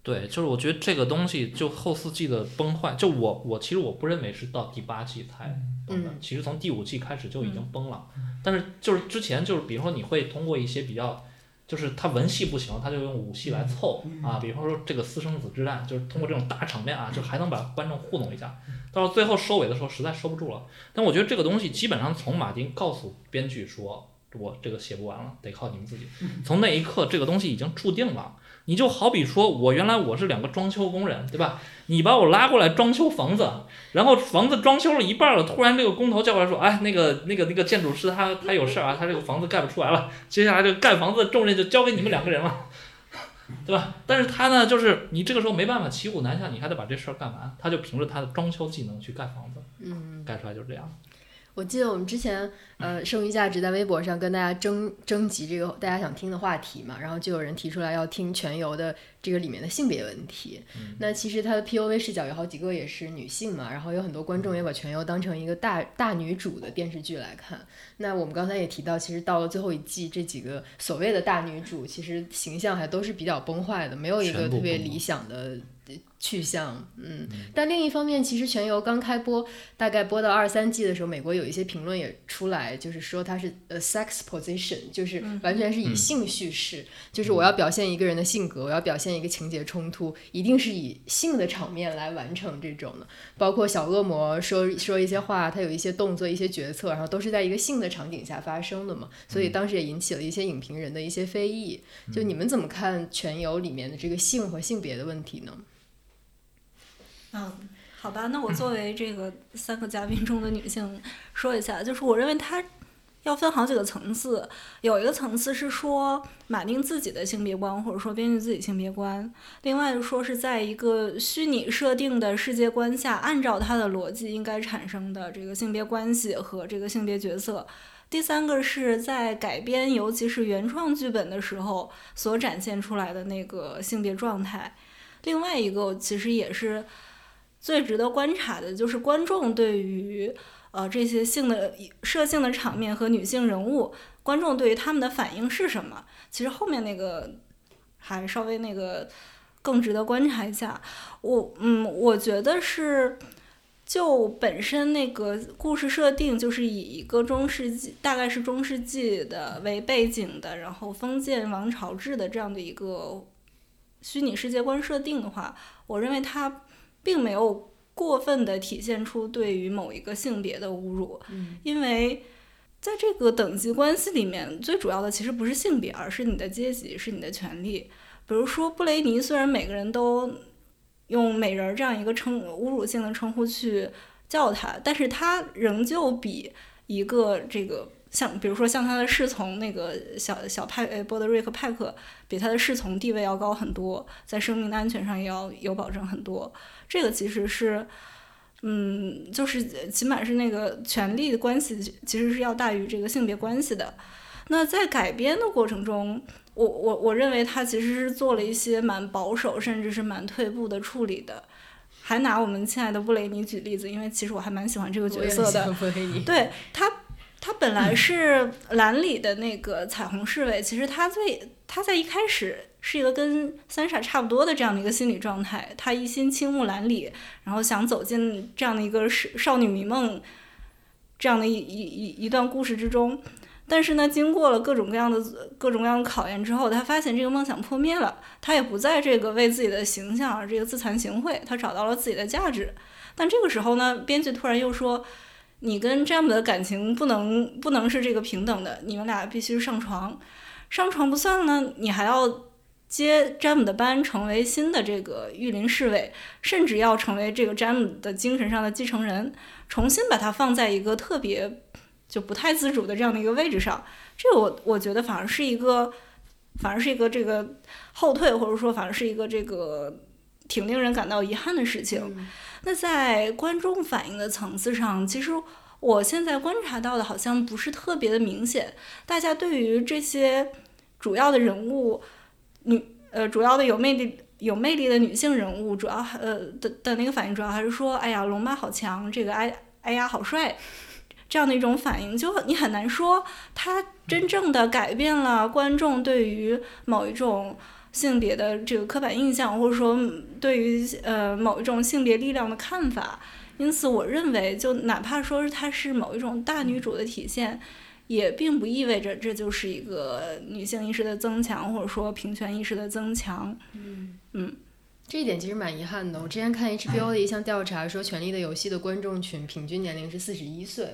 对，就是我觉得这个东西就后四季的崩坏，就我我其实我不认为是到第八季才崩的，嗯。其实从第五季开始就已经崩了。但是就是之前就是比如说你会通过一些比较，就是他文戏不行，他就用武戏来凑啊，比方说这个私生子之战，就是通过这种大场面啊，就还能把观众糊弄一下。到了最后收尾的时候，实在收不住了。但我觉得这个东西基本上从马丁告诉编剧说，我这个写不完了，得靠你们自己。从那一刻，这个东西已经注定了。你就好比说，我原来我是两个装修工人，对吧？你把我拉过来装修房子，然后房子装修了一半了，突然这个工头叫过来说，哎，那个那个那个建筑师他他有事儿啊，他这个房子盖不出来了，接下来这个盖房子的重任就交给你们两个人了，<laughs> 对吧？但是他呢，就是你这个时候没办法骑虎难下，你还得把这事儿干完，他就凭着他的装修技能去盖房子，嗯。盖出来就是这样。我记得我们之前呃剩余价值在微博上跟大家征征集这个大家想听的话题嘛，然后就有人提出来要听全游的这个里面的性别问题。那其实它的 POV 视角有好几个也是女性嘛，然后有很多观众也把全游当成一个大大女主的电视剧来看。那我们刚才也提到，其实到了最后一季，这几个所谓的大女主其实形象还都是比较崩坏的，没有一个特别理想的。去向，嗯，但另一方面，其实全游刚开播，大概播到二三季的时候，美国有一些评论也出来，就是说它是呃 sex position，就是完全是以性叙事，就是我要表现一个人的性格，我要表现一个情节冲突，一定是以性的场面来完成这种的。包括小恶魔说说一些话，他有一些动作、一些决策，然后都是在一个性的场景下发生的嘛，所以当时也引起了一些影评人的一些非议。就你们怎么看全游里面的这个性和性别的问题呢？嗯，好吧，那我作为这个三个嘉宾中的女性说一下，就是我认为它要分好几个层次，有一个层次是说马丁自己的性别观，或者说编剧自己性别观；另外说是在一个虚拟设定的世界观下，按照他的逻辑应该产生的这个性别关系和这个性别角色。第三个是在改编，尤其是原创剧本的时候所展现出来的那个性别状态。另外一个其实也是最值得观察的，就是观众对于呃这些性的设性的场面和女性人物，观众对于他们的反应是什么？其实后面那个还稍微那个更值得观察一下。我嗯，我觉得是。就本身那个故事设定，就是以一个中世纪，大概是中世纪的为背景的，然后封建王朝制的这样的一个虚拟世界观设定的话，我认为它并没有过分的体现出对于某一个性别的侮辱，嗯因为在这个等级关系里面，最主要的其实不是性别，而是你的阶级，是你的权利。比如说布雷尼，虽然每个人都用美人儿这样一个称侮辱性的称呼去叫他，但是他仍旧比一个这个像，比如说像他的侍从那个小小派呃波德瑞克派克，比他的侍从地位要高很多，在生命的安全上也要有保证很多。这个其实是，嗯，就是起码是那个权力的关系，其实是要大于这个性别关系的。那在改编的过程中，我我我认为他其实是做了一些蛮保守，甚至是蛮退步的处理的。还拿我们亲爱的布雷尼举例子，因为其实我还蛮喜欢这个角色的。对他他本来是蓝里的那个彩虹侍卫，其实他最他在一开始是一个跟三傻差不多的这样的一个心理状态，他一心倾慕蓝里，然后想走进这样的一个少少女迷梦这样的一一一一段故事之中。但是呢，经过了各种各样的各种各样的考验之后，他发现这个梦想破灭了，他也不再这个为自己的形象而这个自惭形秽，他找到了自己的价值。但这个时候呢，编剧突然又说。你跟詹姆的感情不能不能是这个平等的，你们俩必须上床，上床不算呢，你还要接詹姆的班，成为新的这个御林侍卫，甚至要成为这个詹姆的精神上的继承人，重新把他放在一个特别就不太自主的这样的一个位置上，这我我觉得反而是一个，反而是一个这个后退，或者说反而是一个这个挺令人感到遗憾的事情。那在观众反应的层次上，其实我现在观察到的好像不是特别的明显。大家对于这些主要的人物，女呃主要的有魅力有魅力的女性人物，主要呃的的那个反应，主要还是说，哎呀，龙妈好强，这个哎哎呀好帅，这样的一种反应，就你很难说他真正的改变了观众对于某一种。性别的这个刻板印象，或者说对于呃某一种性别力量的看法，因此我认为，就哪怕说是它是某一种大女主的体现，也并不意味着这就是一个女性意识的增强，或者说平权意识的增强。嗯嗯，这一点其实蛮遗憾的。我之前看 <laughs> HBO 的一项调查说，《权力的游戏》的观众群平均年龄是四十一岁。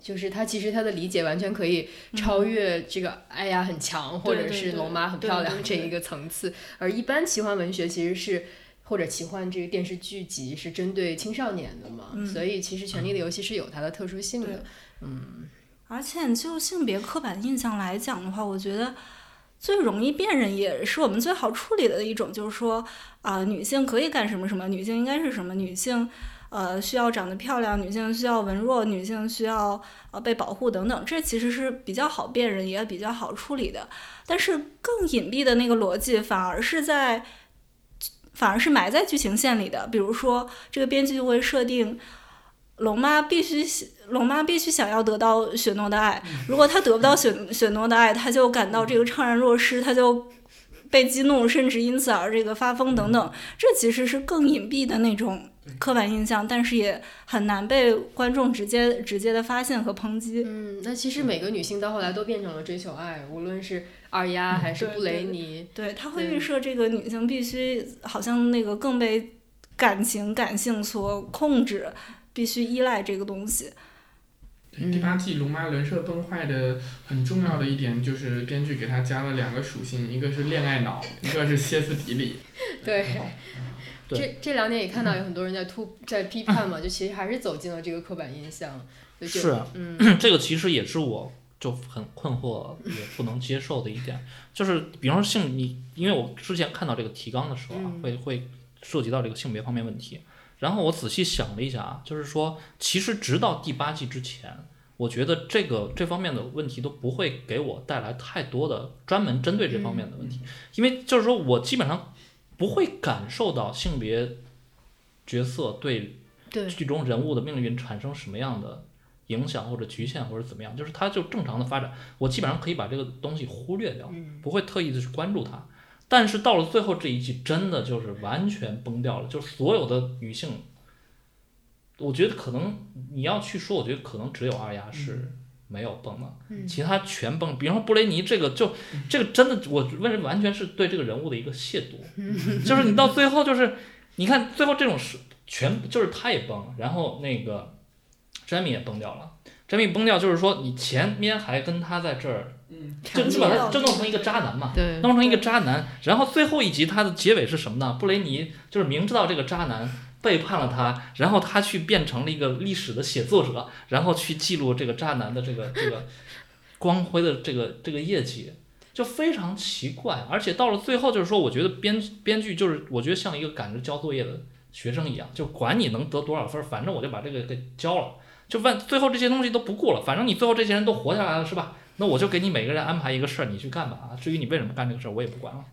就是他其实他的理解完全可以超越这个哎呀很强，或者是龙妈很漂亮这一个层次，而一般奇幻文学其实是或者奇幻这个电视剧集是针对青少年的嘛，所以其实《权力的游戏》是有它的特殊性的，嗯。而且就性别刻板印象来讲的话，我觉得最容易辨认也是我们最好处理的一种，就是说啊，女性可以干什么什么，女性应该是什么，女性。呃，需要长得漂亮，女性需要文弱，女性需要呃被保护等等，这其实是比较好辨认，也比较好处理的。但是更隐蔽的那个逻辑，反而是在，反而是埋在剧情线里的。比如说，这个编剧就会设定，龙妈必须龙妈必须想要得到雪诺的爱，<laughs> 如果她得不到雪雪诺的爱，她就感到这个怅然若失，她就被激怒，甚至因此而这个发疯等等。这其实是更隐蔽的那种。刻板印象，但是也很难被观众直接直接的发现和抨击。嗯，那其实每个女性到后来都变成了追求爱，无论是二丫还是布雷尼。对，她会预设这个女性必须好像那个更被感情感性所控制，必须依赖这个东西。第八季龙妈人设崩坏的很重要的一点就是编剧给她加了两个属性，一个是恋爱脑，一个是歇斯底里。<laughs> 对。这这两年也看到有很多人在突在批判嘛，就其实还是走进了这个刻板印象。是，嗯，<clears throat> 这个其实也是我就很困惑也不能接受的一点，就是比方说性你，因为我之前看到这个提纲的时候啊，会会涉及到这个性别方面问题，然后我仔细想了一下啊，就是说其实直到第八季之前，我觉得这个这方面的问题都不会给我带来太多的专门针对这方面的问题，因为就是说我基本上。不会感受到性别角色对剧中人物的命运产生什么样的影响或者局限或者怎么样，就是它就正常的发展，我基本上可以把这个东西忽略掉，不会特意的去关注它。但是到了最后这一季，真的就是完全崩掉了，就所有的女性，我觉得可能你要去说，我觉得可能只有二丫是。没有崩了，其他全崩。比方说布雷尼这个，就这个真的，我问完全是对这个人物的一个亵渎。就是你到最后，就是你看最后这种是全，就是他也崩，然后那个詹米也崩掉了。詹米崩掉，就是说你前面还跟他在这儿，就你把他就弄成一个渣男嘛，弄成一个渣男。然后最后一集他的结尾是什么呢？布雷尼就是明知道这个渣男。背叛了他，然后他去变成了一个历史的写作者，然后去记录这个渣男的这个 <laughs> 这个光辉的这个这个业绩，就非常奇怪。而且到了最后，就是说，我觉得编编剧就是我觉得像一个赶着交作业的学生一样，就管你能得多少分，反正我就把这个给交了。就问最后这些东西都不顾了，反正你最后这些人都活下来了，是吧？那我就给你每个人安排一个事儿，你去干吧。啊，至于你为什么干这个事儿，我也不管了。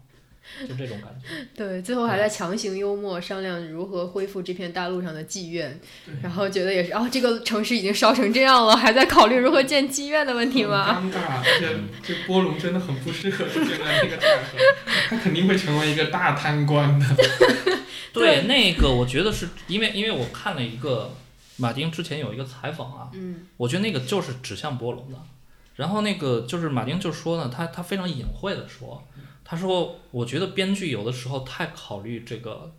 就这种感觉。<laughs> 对，最后还在强行幽默商量如何恢复这片大陆上的妓院，然后觉得也是，哦，这个城市已经烧成这样了，还在考虑如何建妓院的问题吗？很尴尬，这 <laughs> 这波龙真的很不适合出现在那个场合，他肯定会成为一个大贪官的。<laughs> 对，那个我觉得是因为因为我看了一个马丁之前有一个采访啊，嗯我觉得那个就是指向波龙的。然后那个就是马丁就说呢，他他非常隐晦的说，他说我觉得编剧有的时候太考虑这个，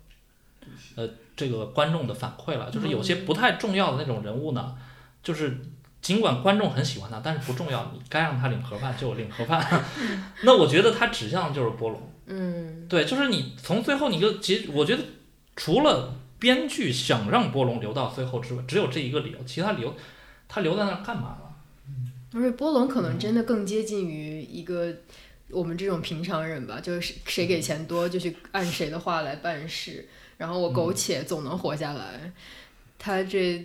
呃，这个观众的反馈了，就是有些不太重要的那种人物呢，就是尽管观众很喜欢他，但是不重要，你该让他领盒饭就领盒饭。<laughs> 那我觉得他指向的就是波龙。嗯对，就是你从最后你就其实我觉得除了编剧想让波龙留到最后之外，只有这一个理由，其他理由他留在那儿干嘛了？而且波龙可能真的更接近于一个我们这种平常人吧，就是谁给钱多就去按谁的话来办事，然后我苟且总能活下来。他这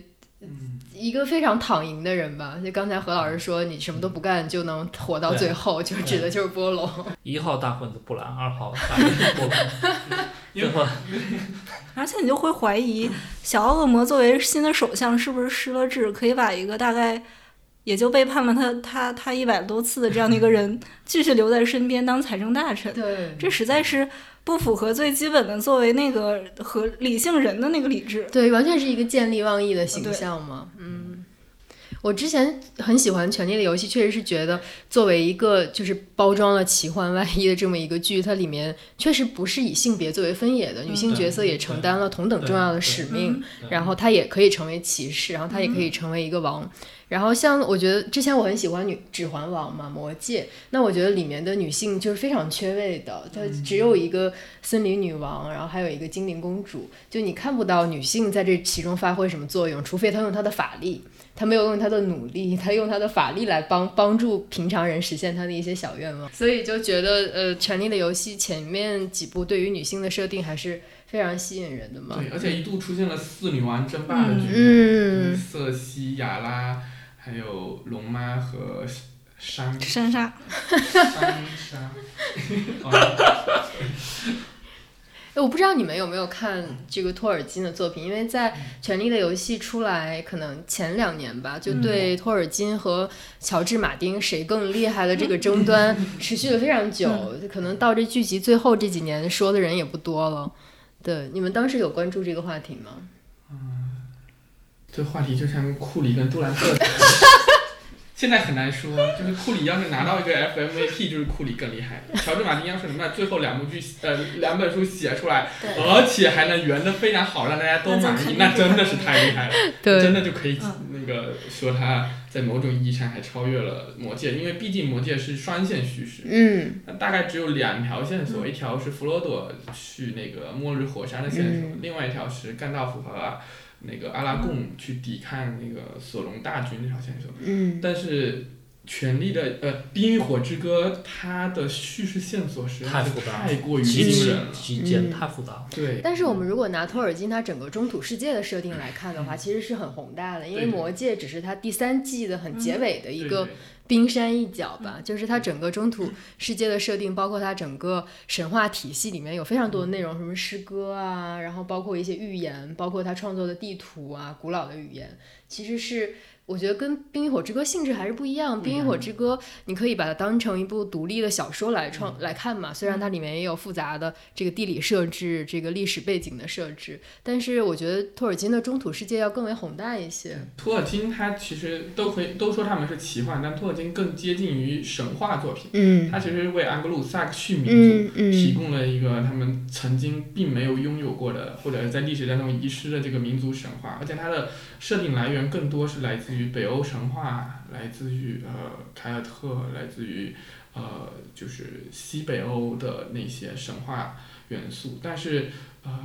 一个非常躺赢的人吧，就刚才何老师说你什么都不干就能活到最后，就指的就是波龙。<laughs> 一号大混子布兰，二号大 <laughs> 混子波龙，<laughs> 最后而且你就会怀疑，小恶魔作为新的首相，是不是失了智，可以把一个大概也就背叛了他他他一百多次的这样的一个人，<laughs> 继续留在身边当财政大臣？对这实在是不符合最基本的作为那个和理性人的那个理智。对，完全是一个见利忘义的形象嘛。嗯，我之前很喜欢《权力的游戏》，确实是觉得作为一个就是包装了奇幻外衣的这么一个剧，它里面确实不是以性别作为分野的，女性角色也承担了同等重要的使命。然后她也可以成为骑士，然后她也可以成为一个王。然后像我觉得之前我很喜欢女《指环王》嘛，《魔戒》，那我觉得里面的女性就是非常缺位的，她只有一个森林女王，然后还有一个精灵公主，就你看不到女性在这其中发挥什么作用，除非她用她的法力。她没有用他的努力，<laughs> 他用他的法力来帮帮助平常人实现他的一些小愿望，所以就觉得呃，《权力的游戏》前面几部对于女性的设定还是非常吸引人的嘛。对，而且一度出现了四女王争霸的局面，嗯瑟西、雅拉，还有龙妈和珊珊莎，珊莎。<laughs> 啊哎，我不知道你们有没有看这个托尔金的作品，因为在《权力的游戏》出来可能前两年吧，就对托尔金和乔治马丁谁更厉害的这个争端持续了非常久，可能到这剧集最后这几年说的人也不多了。对，你们当时有关注这个话题吗？这话题就像库里跟杜兰特，<laughs> 现在很难说。就是库里要是拿到一个 FMVP，就是库里更厉害。乔治马丁要是能把最后两部剧呃两本书写出来，而且还能圆得非常好，让大家都满意，那真的是太厉害了。<laughs> 真的就可以那个说他在某种意义上还超越了魔戒，因为毕竟魔戒是双线叙事。嗯那大概只有两条线索，一条是弗罗多去那个末日火山的线索，嗯另外一条是甘道夫和那个阿拉贡去抵抗那个索隆大军这条线索。嗯。但是《权力的呃冰与火之歌》它的叙事线索实在是太复杂太过于惊人了。极简嗯太复杂了。对，但是我们如果拿托尔金他整个中土世界的设定来看的话，其实是很宏大的，因为魔戒只是他第三季的很结尾的一个对冰山一角吧，就是它整个中土世界的设定，包括它整个神话体系里面有非常多的内容，什么诗歌啊，然后包括一些寓言，包括他创作的地图啊，古老的语言，其实是。我觉得跟《冰与火之歌》性质还是不一样，《冰与火之歌》你可以把它当成一部独立的小说来创来看嘛，虽然它里面也有复杂的这个地理设置、这个历史背景的设置，但是我觉得托尔金的中土世界要更为宏大一些。托尔金他其实都可以都说他们是奇幻，但托尔金更接近于神话作品。嗯他其实为安格鲁萨克逊民族嗯提供了一个他们曾经并没有拥有过的，或者在历史当中遗失的这个民族神话，而且他的设定来源更多是来自于北欧神话，来自于呃凯尔特，来自于呃就是西北欧的那些神话元素，但是呃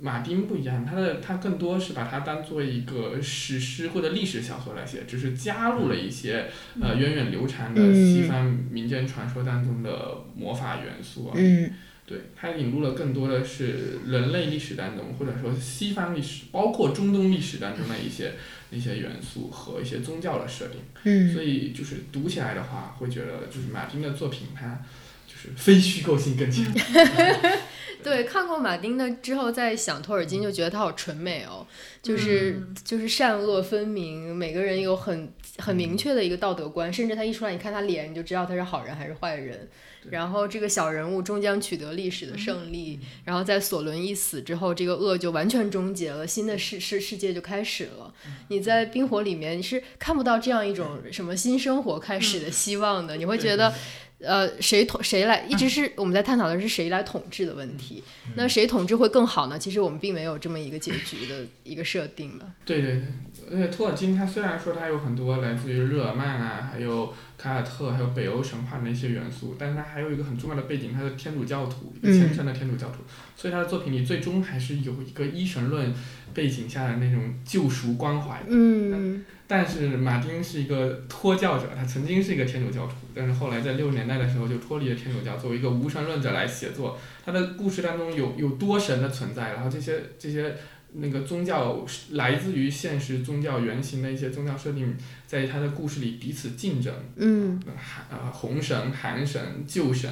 马丁不一样，他的他更多是把它当做一个史诗或者历史小说来写，只是加入了一些呃源远流长的西方民间传说当中的魔法元素啊。嗯对，它引入了更多的是人类历史当中，或者说西方历史，包括中东历史当中的一些一些元素和一些宗教的设定。嗯所以就是读起来的话，会觉得就是马丁的作品，它就就是非虚构性更强。<laughs> <laughs> 对，看过马丁的之后，再想托尔金，就觉得他好纯美哦，就是、就是善恶分明，每个人有很很明确的一个道德观，甚至他一出来，你看他脸，你就知道他是好人还是坏人。然后这个小人物终将取得历史的胜利，然后在索伦一死之后，这个恶就完全终结了，新的世世世界就开始了。你在冰火里面，你是看不到这样一种什么新生活开始的希望的，你会觉得。呃，谁统谁来，一直是我们在探讨的是谁来统治的问题。那谁统治会更好呢？其实我们并没有这么一个结局的一个设定的。对对对，而且托尔金他虽然说他有很多来自于日耳曼啊，还有凯尔特，还有北欧神话的一些元素，但是他还有一个很重要的背景，他是天主教徒，一个虔诚的天主教徒，所以他的作品里最终还是有一个一神论背景下的那种救赎关怀。嗯但是马丁是一个脱教者，他曾经是一个天主教徒，但是后来在六十年代的时候就脱离了天主教，作为一个无神论者来写作。他的故事当中有有多神的存在，然后这些这些那个宗教来自于现实宗教原型的一些宗教设定，在他的故事里彼此竞争，嗯。寒呃红神、寒神、旧神，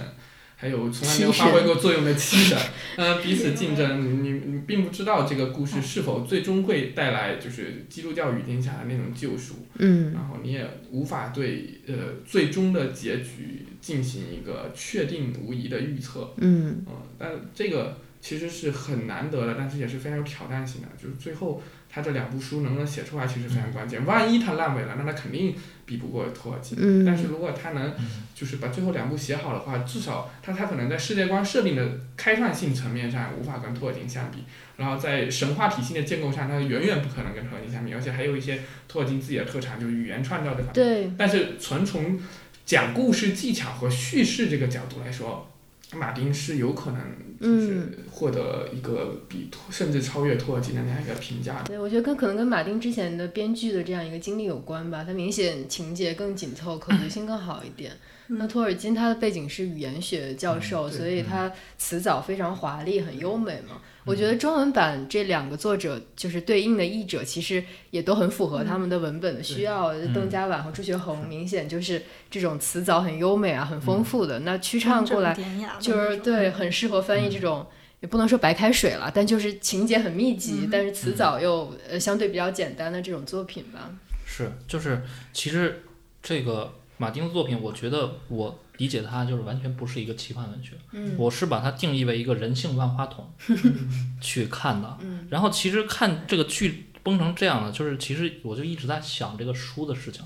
还有从来没有发挥过作用的七神，<laughs> 呃，彼此竞争，你你并不知道这个故事是否最终会带来就是基督教语境下的那种救赎，嗯。然后你也无法对呃最终的结局进行一个确定无疑的预测，嗯。嗯，但这个其实是很难得的，但是也是非常有挑战性的。就是最后他这两部书能不能写出来，其实非常关键。万一他烂尾了，那他肯定比不过托尔金。嗯但是如果他能就是把最后两部写好的话，至少他他可能在世界观设定的开创性层面上无法跟托尔金相比，然后在神话体系的建构上，他远远不可能跟托尔金相比，而且还有一些托尔金自己的特长，就是语言创造这方面。对，但是纯从讲故事技巧和叙事这个角度来说，马丁是有可能就是获得一个比托甚至超越托尔金的那样一个评价的。对，我觉得跟可能跟马丁之前的编剧的这样一个经历有关吧。他明显情节更紧凑，可读性更好一点。那托尔金他的背景是语言学教授，嗯所以他词藻非常华丽，很优美嘛。我觉得中文版这两个作者就是对应的译者，其实也都很符合他们的文本的需要。邓家婉和朱学恒明显就是这种词藻很优美啊，很丰富的。那曲畅过来就是对，很适合翻译这种，也不能说白开水了，但就是情节很密集，但是词藻又呃相对比较简单的这种作品吧。是，就是其实这个马丁的作品，我觉得我理解它就是完全不是一个奇幻文学，嗯我是把它定义为一个人性万花筒 <laughs> 去看的。嗯然后其实看这个剧崩成这样了，就是其实我就一直在想这个书的事情，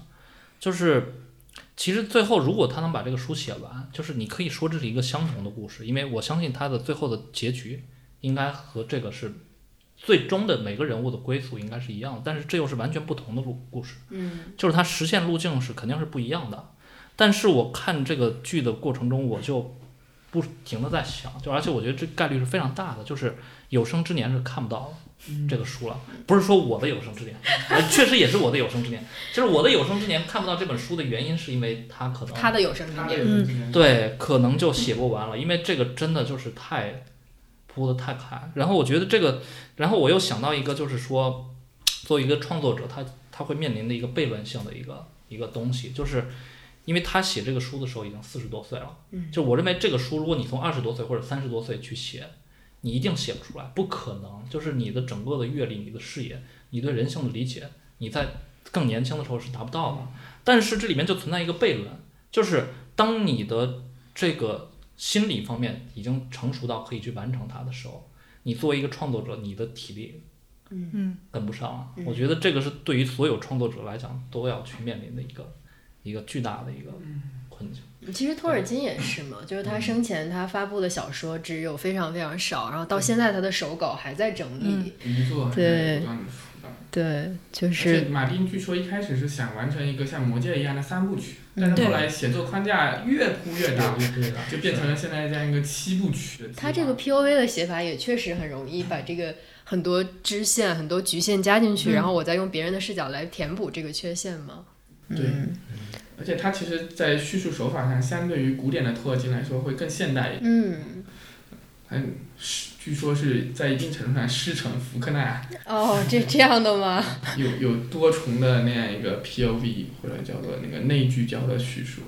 就是其实最后如果他能把这个书写完，就是你可以说这是一个相同的故事，因为我相信他的最后的结局应该和这个是最终的每个人物的归宿应该是一样的，但是这又是完全不同的路故事。嗯就是它实现路径是肯定是不一样的。但是我看这个剧的过程中，我就不停的在想，就而且我觉得这概率是非常大的，就是有生之年是看不到这个书了。不是说我的有生之年，呃确实也是我的有生之年，就是我的有生之年看不到这本书的原因，是因为他可能他的有生之年，对，可能就写不完了，因为这个真的就是太铺的太开。然后我觉得这个，然后我又想到一个，就是说，作为一个创作者，他他会面临的一个悖论性的一个一个东西，就是因为他写这个书的时候已经四十多岁了，嗯就我认为这个书，如果你从二十多岁或者三十多岁去写，你一定写不出来，不可能。就是你的整个的阅历、你的视野、你对人性的理解，你在更年轻的时候是达不到的。但是这里面就存在一个悖论，就是当你的这个心理方面已经成熟到可以去完成它的时候，你作为一个创作者，你的体力嗯跟不上了。我觉得这个是对于所有创作者来讲都要去面临的一个一个巨大的一个困境。其实托尔金也是嘛，就是他生前他发布的小说只有非常非常少，然后到现在他的手稿还在整理。遗作还在不断的出版。对，就而且是马丁据说一开始是想完成一个像《魔戒》一样的三部曲，但是后来写作框架越铺越大，就变成了现在这样一个七部曲。他这个 P O V 的写法也确实很容易把这个很多支线、很多局限加进去，嗯然后我再用别人的视角来填补这个缺陷嘛。对，而且他其实，在叙述手法上，相对于古典的托尔金来说，会更现代一点。嗯，很，据说是在一定程度上师承福克纳，哦，这这样的吗？<laughs> 有有多重的那样一个 POV 或者叫做那个内聚焦的叙述。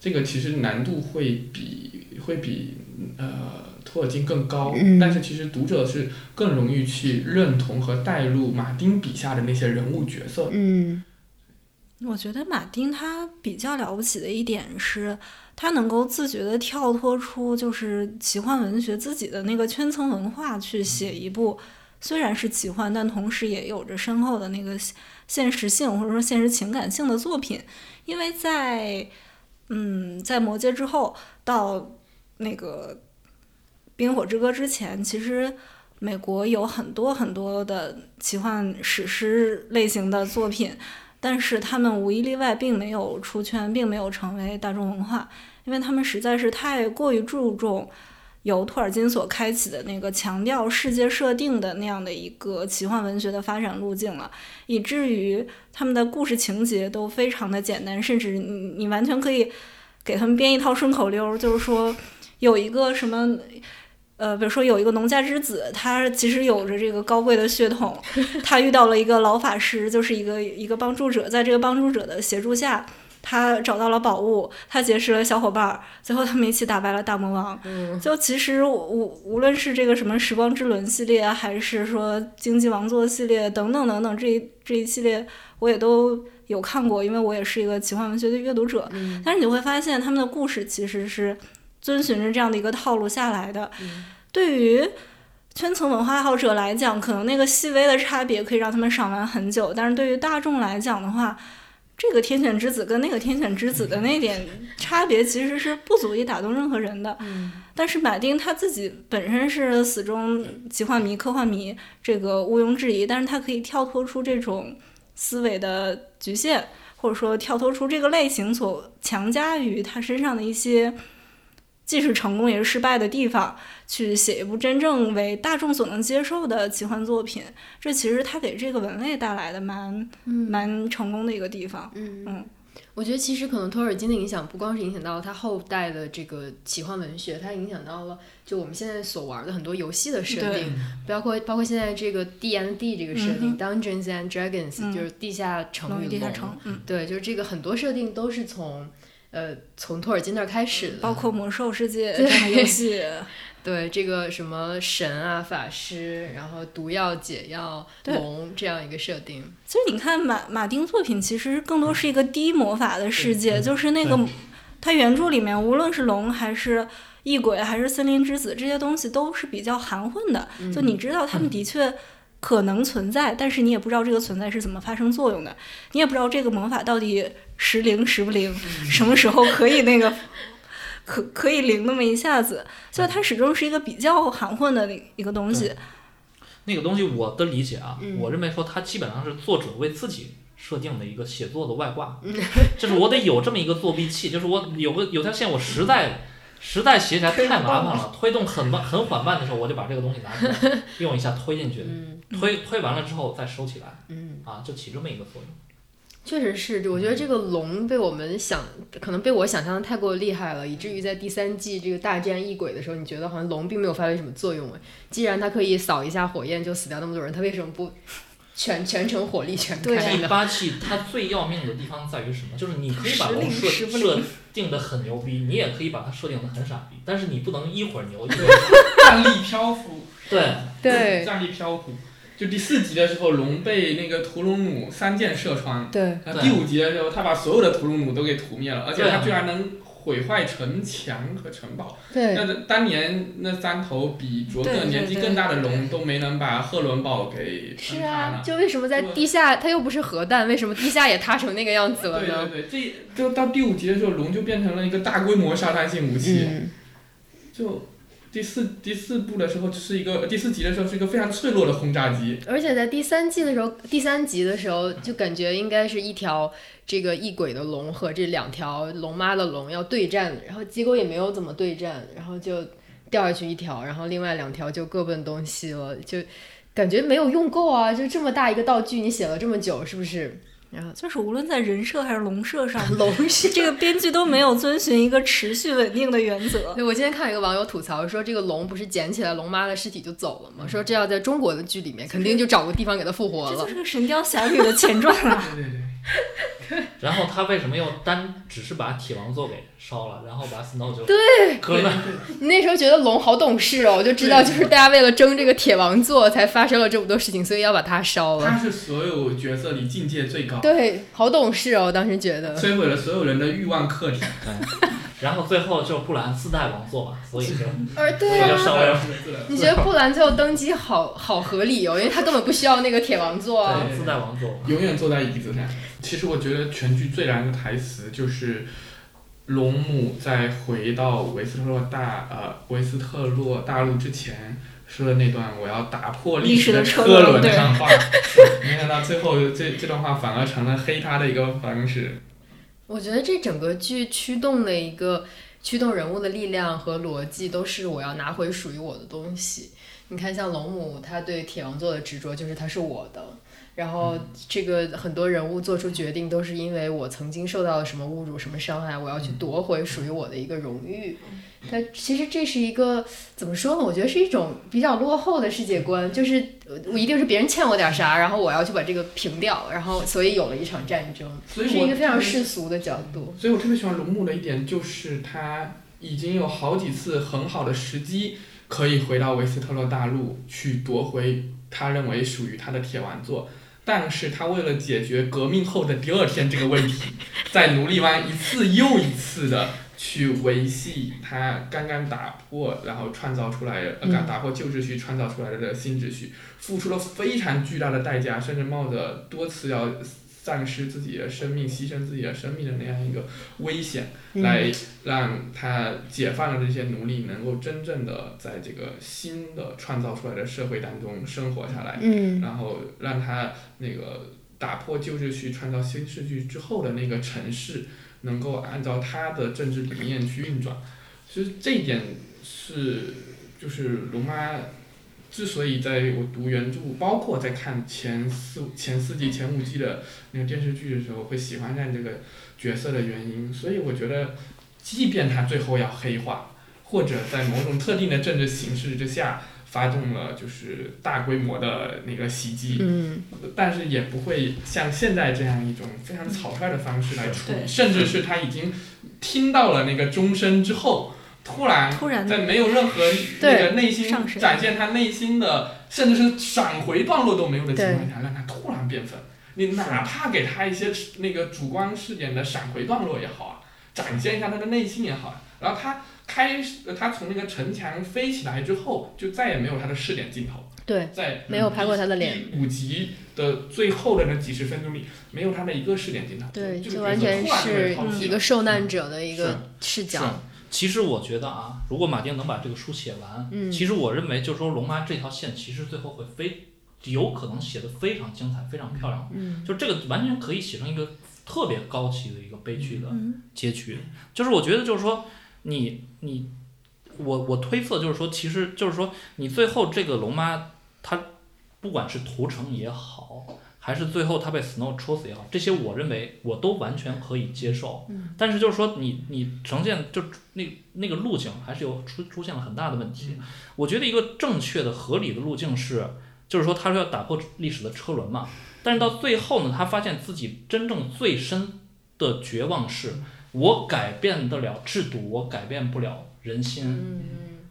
这个其实难度会比会比呃托尔金更高，嗯但是其实读者是更容易去认同和带入马丁笔下的那些人物角色。嗯我觉得马丁他比较了不起的一点是，他能够自觉的跳脱出就是奇幻文学自己的那个圈层文化，去写一部虽然是奇幻，但同时也有着深厚的那个现现实性或者说现实情感性的作品。因为在嗯，在《魔戒》之后到那个《冰火之歌》之前，其实美国有很多很多的奇幻史诗类型的作品。但是他们无一例外并没有出圈，并没有成为大众文化，因为他们实在是太过于注重由托尔金所开启的那个强调世界设定的那样的一个奇幻文学的发展路径了，以至于他们的故事情节都非常的简单，甚至你你完全可以给他们编一套顺口溜，就是说有一个什么。呃，比如说有一个农家之子，他其实有着这个高贵的血统，<laughs> 他遇到了一个老法师，就是一个一个帮助者，在这个帮助者的协助下，他找到了宝物，他结识了小伙伴儿，最后他们一起打败了大魔王。嗯就其实无无论是这个什么时光之轮系列，还是说经济王座系列等等等等，这一这一系列我也都有看过，因为我也是一个奇幻文学的阅读者。嗯但是你会发现，他们的故事其实是遵循着这样的一个套路下来的。对于圈层文化爱好者来讲，可能那个细微的差别可以让他们赏玩很久，但是对于大众来讲的话，这个天选之子跟那个天选之子的那点差别其实是不足以打动任何人的。但是马丁他自己本身是死忠奇幻迷、科幻迷，这个毋庸置疑。但是他可以跳脱出这种思维的局限，或者说跳脱出这个类型所强加于他身上的一些既是成功也是失败的地方，去写一部真正为大众所能接受的奇幻作品。这其实他给这个文类带来的蛮蛮成功的一个地方。嗯嗯我觉得其实可能托尔金的影响不光是影响到了他后代的这个奇幻文学，它影响到了就我们现在所玩的很多游戏的设定，包括包括现在这个 D N D 这个设定、嗯 Dungeons and Dragons、嗯就是地下城与地下城，嗯，对，就是这个很多设定都是从呃从托尔金那儿开始的，包括魔兽世界这样的游戏，<laughs> 对这个什么神啊、法师，然后毒药、解药、龙这样一个设定，其实你看马马丁作品，其实更多是一个低魔法的世界，嗯就是那个对。他原著里面，无论是龙还是异鬼还是森林之子这些东西，都是比较含混的。就你知道他们的确可能存在，但是你也不知道这个存在是怎么发生作用的，你也不知道这个魔法到底时灵时不灵，什么时候可以那个。<laughs> 可可以灵那么一下子，所以它始终是一个比较含混的一个东西。那个东西我的理解啊，嗯我认为说它基本上是作者为自己设定的一个写作的外挂，就是我得有这么一个作弊器，<laughs> 就是我有个有条线我实在实在写起来太麻烦了，推动很慢很缓慢的时候，我就把这个东西拿出来 <laughs> 用一下推进去，嗯推推完了之后再收起来，嗯。啊，就起这么一个作用。确实是，我觉得这个龙被我们想，可能被我想象的太过厉害了，以至于在第三季这个大战异鬼的时候，你觉得好像龙并没有发挥什么作用哎。既然它可以扫一下火焰就死掉那么多人，它为什么不全全程火力全开呢？第八季它最要命的地方在于什么？就是你可以把龙设设定的很牛逼，你也可以把它设定的很傻逼，但是你不能一会儿牛一会儿站立漂浮，对。对站立漂浮。就第四集的时候，龙被那个屠龙弩三箭射穿，对，然后第五集的时候，他把所有的屠龙弩都给屠灭了，而且他居然能毁坏城墙和城堡。对，那当年那三头比卓对对克年纪更大的龙都没能把赫伦堡给是。啊就为什么在地下它又不是核弹，为什么地下也塌成那个样子了对呢？对对，这就到第五集的时候，龙就变成了一个大规模杀伤性武器。嗯，就第四第四部的时候是一个第四集的时候是一个非常脆弱的轰炸机。而且在第三季的时候，第三集的时候就感觉应该是一条这个异鬼的龙和这两条龙妈的龙要对战，然后结果也没有怎么对战，然后就掉下去一条，然后另外两条就各奔东西了，就感觉没有用够啊！就这么大一个道具，你写了这么久，是不是？然后就是无论在人设还是龙设上，<laughs> 龙是这个编剧都没有遵循一个持续稳定的原则。对，我今天看一个网友吐槽说，这个龙不是捡起来龙妈的尸体就走了吗？说这要在中国的剧里面，肯定就找个地方给它复活了这就。是个《神雕侠侣》的前传啊！<laughs> 对对对。然后他为什么又单只是把铁王座给烧了，然后把 Snow 就对割了？你那时候觉得龙好懂事哦，我就知道就是大家为了争这个铁王座才发生了这么多事情，所以要把它烧了。他是所有角色里境界最高，对，好懂事哦，我当时觉得。摧毁了所有人的欲望克制。对，然后最后就布兰自带王座嘛，所以就 <laughs> 呃，对我就啊。稍微你觉得布兰最后登基好好合理哦，因为他根本不需要那个铁王座啊。对自带王座。永远坐在椅子上。其实我觉得全剧最燃的台词就是龙母在回到维斯特洛大呃维斯特洛大陆之前说的那段“我要打破历史的车轮轮 <laughs> ”上话，没想到最后这这段话反而成了黑他的一个方式。我觉得这整个剧驱动的一个驱动人物的力量和逻辑，都是我要拿回属于我的东西。你看，像龙母，她对铁王座的执着就是它是我的。然后这个很多人物做出决定，都是因为我曾经受到了什么侮辱、什么伤害，我要去夺回属于我的一个荣誉。但其实这是一个怎么说呢？我觉得是一种比较落后的世界观，就是呃我一定是别人欠我点啥，然后我要去把这个平掉，然后所以有了一场战争，所以是一个非常世俗的角度。所以我特别喜欢龙木的一点就是他已经有好几次很好的时机可以回到维斯特洛大陆去夺回他认为属于他的铁王座，但是他为了解决革命后的第二天这个问题，在奴隶湾一次又一次的去维系他刚刚打破然后创造出来呃嗯。打破旧秩序创造出来的新秩序，付出了非常巨大的代价，甚至冒着多次要丧失自己的生命、牺牲自己的生命的那样一个危险，嗯。来让他解放了这些奴隶，能够真正的在这个新的创造出来的社会当中生活下来，嗯。然后让他那个打破旧秩序、创造新秩序之后的那个城市，能够按照他的政治理念去运转。其实这一点是就是龙妈之所以在我读原著，包括在看前四前四季、前五季的那个电视剧的时候，会喜欢上这个角色的原因。所以我觉得，即便他最后要黑化，或者在某种特定的政治形势之下发动了就是大规模的那个袭击，嗯。但是也不会像现在这样一种非常草率的方式来处理，甚至是他已经听到了那个钟声之后，突然突然在没有任何那个内心展现他内心的，甚至是闪回段落都没有的情况下，让他突然变粉。你哪怕给他一些那个主观视点的闪回段落也好啊，展现一下他的内心也好啊。然后他开始，他从那个城墙飞起来之后，就再也没有他的试点镜头。对，在没有拍过他的脸第五集的最后的那几十分钟里，没有他的一个试点镜头。对，这个就完全角色突然就被是抛弃了一个受难者的一个视角。其实我觉得啊，如果马丁能把这个书写完，嗯其实我认为就是说龙妈这条线其实最后会非有可能写的非常精彩、非常漂亮，嗯就这个完全可以写成一个特别高级的一个悲剧的嗯结局。就是我觉得就是说你你我我推测就是说，其实就是说你最后这个龙妈她不管是屠城也好。还是最后她被 Snow 戳死也好，这些我认为我都完全可以接受。嗯但是就是说你你呈现就那那个路径还是有出出现了很大的问题。我觉得一个正确的合理的路径是，就是说他说要打破历史的车轮嘛。但是到最后呢，他发现自己真正最深的绝望是，我改变得了制度，我改变不了人心。嗯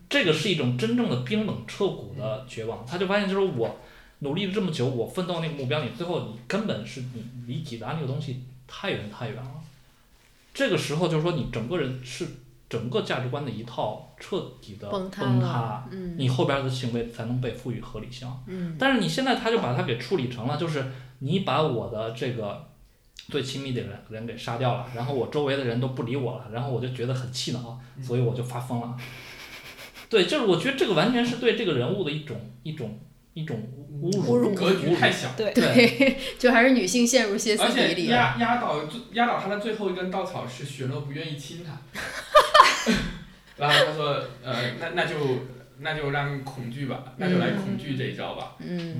这个是一种真正的冰冷彻骨的绝望。他就发现，就是我努力了这么久，我奋斗那个目标，你最后你根本是你离抵达那个东西太远太远了。这个时候就是说，你整个人是整个价值观的一套彻底的崩塌崩塌嗯你后边的行为才能被赋予合理性。嗯但是你现在他就把它给处理成了，就是你把我的这个最亲密的人人给杀掉了，然后我周围的人都不理我了，然后我就觉得很气恼，所以我就发疯了。对，就是我觉得这个完全是对这个人物的一种一种一种侮辱，侮辱格局太小。对 <laughs> 对，就还是女性陷入歇斯底里了。压压倒压倒他的最后一根稻草是雪诺不愿意亲他，<laughs> 然后他说呃那那就那就让恐惧吧，那就来恐惧这一招吧。嗯，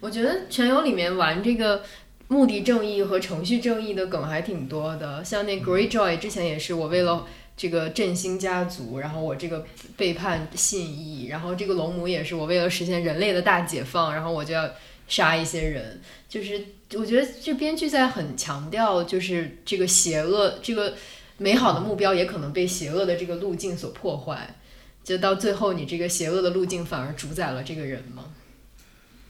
我觉得《全游》里面玩这个目的正义和程序正义的梗还挺多的，像那 Greyjoy 之前也是我为了。这个振兴家族，然后我这个背叛信义，然后这个龙母也是我为了实现人类的大解放，然后我就要杀一些人，就是我觉得这编剧在很强调，就是这个邪恶，这个美好的目标也可能被邪恶的这个路径所破坏，就到最后你这个邪恶的路径反而主宰了这个人嘛。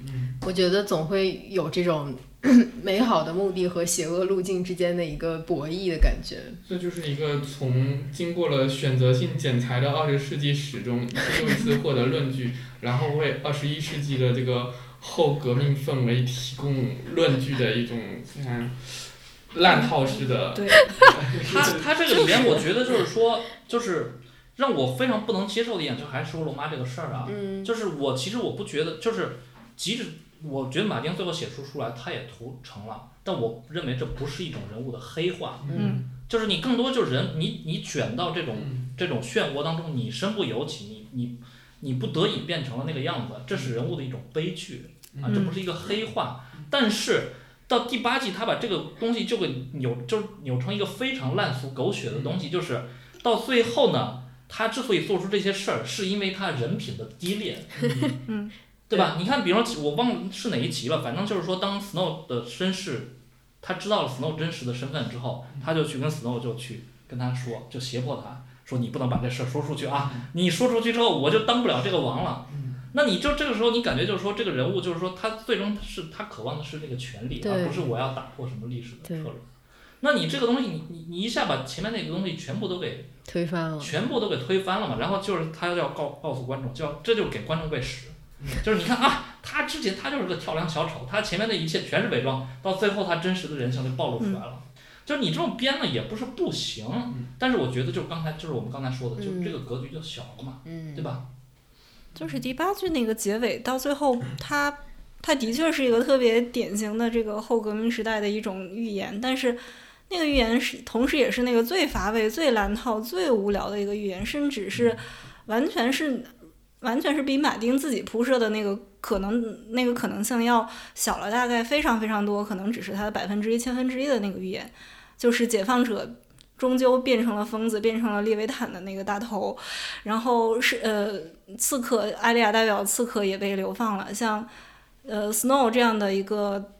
嗯，我觉得总会有这种 <coughs> 美好的目的和邪恶路径之间的一个博弈的感觉。这就是一个从经过了选择性剪裁的二十世纪史中，一次又一次获得论据，然后为二十一世纪的这个后革命氛围提供论据的一种非常烂套式的。对，<laughs> 他他这个里面，我觉得就是说，就是让我非常不能接受的一点，就还是说罗妈这个事儿啊，嗯。就是我其实我不觉得，就是即使我觉得马丁最后写出书来，他也屠城了，但我认为这不是一种人物的黑化，嗯就是你更多就是人，你你卷到这种嗯这种漩涡当中，你身不由己，你你你不得已变成了那个样子，这是人物的一种悲剧啊，嗯这不是一个黑化。但是到第八季，他把这个东西就给扭，就是扭成一个非常烂俗狗血的东西，就是到最后呢，他之所以做出这些事儿，是因为他人品的低劣。<laughs> 嗯对吧？你看，比方说我忘了是哪一集了，反正就是说，当 Snow 的身世，他知道了 Snow 真实的身份之后，他就去跟 Snow 就去跟他说，就胁迫他说你不能把这事儿说出去啊！你说出去之后，我就当不了这个王了。那你就这个时候，你感觉就是说，这个人物就是说，他最终是他渴望的是这个权利，而不是我要打破什么历史的对车轮。那你这个东西，你你你一下把前面那个东西全部都给推翻了。全部都给推翻了嘛，然后就是他要告告诉观众，就要这就是给观众喂屎，就是你看啊，他之前他就是个跳梁小丑，他前面的一切全是伪装，到最后他真实的人性就暴露出来了。就是你这么编呢也不是不行，但是我觉得就是刚才就是我们刚才说的，就嗯这个格局就小了嘛，嗯，对吧？就是第八句那个结尾，到最后他他的确是一个特别典型的这个后革命时代的一种预言，但是那个预言是同时也是那个最乏味、最烂套、最无聊的一个预言，甚至是完全是完全是比马丁自己铺设的那个可能那个可能性要小了大概非常非常多，可能只是他的百分之一、千分之一的那个预言，就是解放者。终究变成了疯子，变成了列维坦的那个大头，然后是呃，刺客艾利亚代表刺客也被流放了，像呃 Snow 这样的一个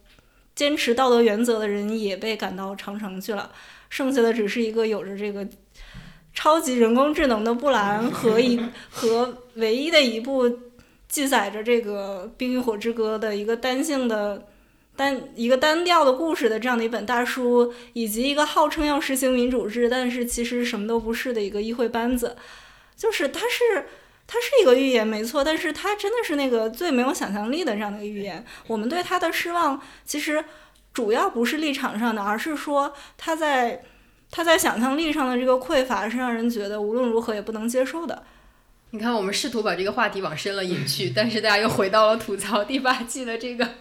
坚持道德原则的人也被赶到长城去了，剩下的只是一个有着这个超级人工智能的布兰和一 <laughs> 和唯一的一部记载着这个《冰与火之歌》的一个单性的。单一个单调的故事的这样的一本大书，以及一个号称要实行民主制，但是其实什么都不是的一个议会班子，就是它是它是一个预言没错，但是它真的是那个最没有想象力的这样的一个预言。我们对它的失望，其实主要不是立场上的，而是说它在它在想象力上的这个匮乏，是让人觉得无论如何也不能接受的。你看，我们试图把这个话题往深了引去，但是大家又回到了吐槽第八季的这个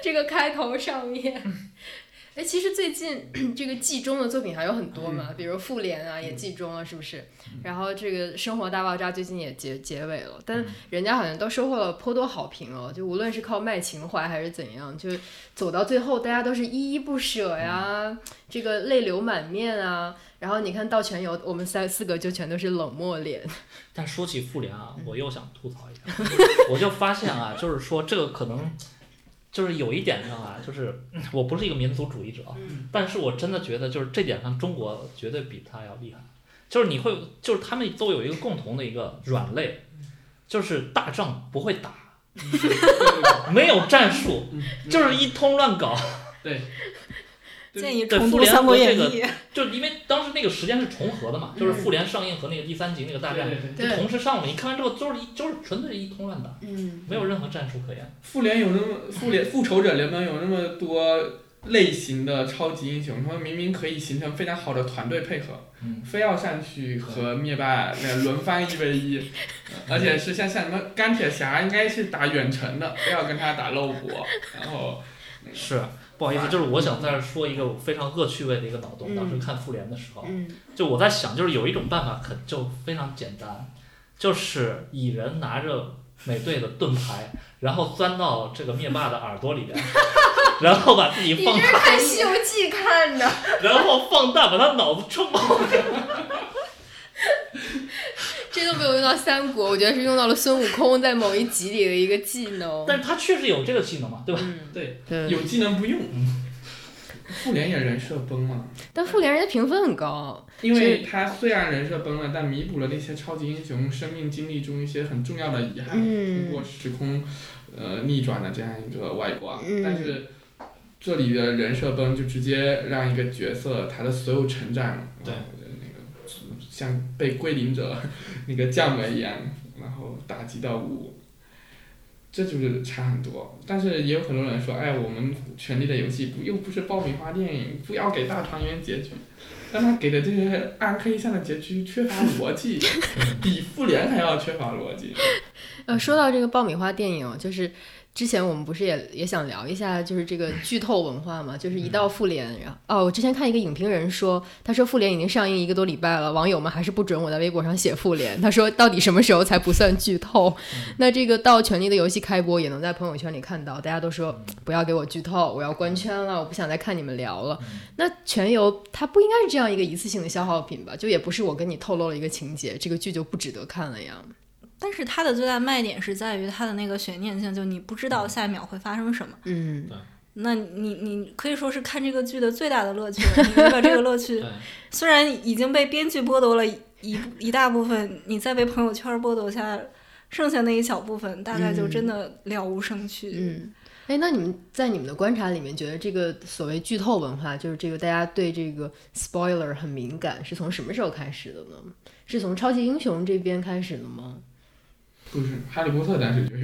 这个开头上面。哎，其实最近 <clears throat> 这个季中的作品还有很多嘛，比如《复联》啊，也季中了，是不是？然后这个《生活大爆炸》最近也结结尾了，但人家好像都收获了颇多好评哦。就无论是靠卖情怀还是怎样，就走到最后，大家都是依依不舍呀，这个泪流满面啊。然后你看到全游，我们三四个就全都是冷漠脸。<laughs> 但说起复联啊，我又想吐槽一下，我就发现啊，就是说这个可能就是有一点上啊，就是嗯我不是一个民族主义者，但是我真的觉得就是这点上中国绝对比他要厉害。就是你会，就是他们都有一个共同的一个软肋，就是大仗不会打，<laughs> 没有战术，就是一通乱搞。对 <laughs> 建议重读《对复联三国演和这个义》。就因为当时那个时间是重合的嘛，就是复联上映和那个第三集那个大战同时上了。你看完之后就是一就是纯粹一通乱打，嗯，没有任何战术可言。复联有那么复联复仇者联盟有那么多类型的超级英雄，他们明明可以形成非常好的团队配合，嗯非要上去和灭霸那轮番一 v 一，而且是像像什么钢铁侠应该是打远程的，非要跟他打肉搏，然后是，不好意思，就是我想在这儿说一个非常恶趣味的一个脑洞。嗯当时看复联的时候，嗯就我在想，就是有一种办法很就非常简单，就是蚁人拿着美队的盾牌，然后钻到这个灭霸的耳朵里边，<laughs> 然后把自己放大，看《西游记》看的。<laughs> 然后放大把他脑子撑爆。这都没有用到三国，我觉得是用到了孙悟空在某一集里的一个技能。但是他确实有这个技能嘛，对吧？嗯，对，对。有技能不用。<laughs> 复联也人设崩了，但复联人家评分很高，因为他虽然人设崩了，但弥补了那些超级英雄生命经历中一些很重要的遗憾，嗯通过时空呃逆转的这样一个外挂。嗯但是这里的人设崩就直接让一个角色他的所有成长，对像被归零者 <laughs> 那个降维一样，然后打击到五。这就是差很多，但是也有很多人说，哎，我们《权力的游戏》不又不是爆米花电影，不要给大团圆结局。但他给的这些暗黑向的结局缺乏逻辑，<laughs> 比复联还要缺乏逻辑。呃，说到这个爆米花电影，就是之前我们不是也也想聊一下，就是这个剧透文化嘛，就是一到复联，然后哦，我之前看一个影评人说，他说复联已经上映一个多礼拜了，网友们还是不准我在微博上写复联，他说到底什么时候才不算剧透？那这个到《权力的游戏》开播也能在朋友圈里看到，大家都说不要给我剧透，我要关圈了，我不想再看你们聊了。那全游它不应该是这样一个一次性的消耗品吧？就也不是我跟你透露了一个情节，这个剧就不值得看了呀。但是它的最大卖点是在于它的那个悬念性，就你不知道下一秒会发生什么。嗯那你你可以说是看这个剧的最大的乐趣了。你把这个乐趣 <laughs> <laughs> 虽然已经被编剧剥夺了一一大部分，你再被朋友圈剥夺下剩下那一小部分，大概就真的了无生趣。嗯，哎，那你们在你们的观察里面，觉得这个所谓剧透文化，就是这个大家对这个 spoiler 很敏感，是从什么时候开始的呢？是从超级英雄这边开始的吗？不是哈利波特，但是就是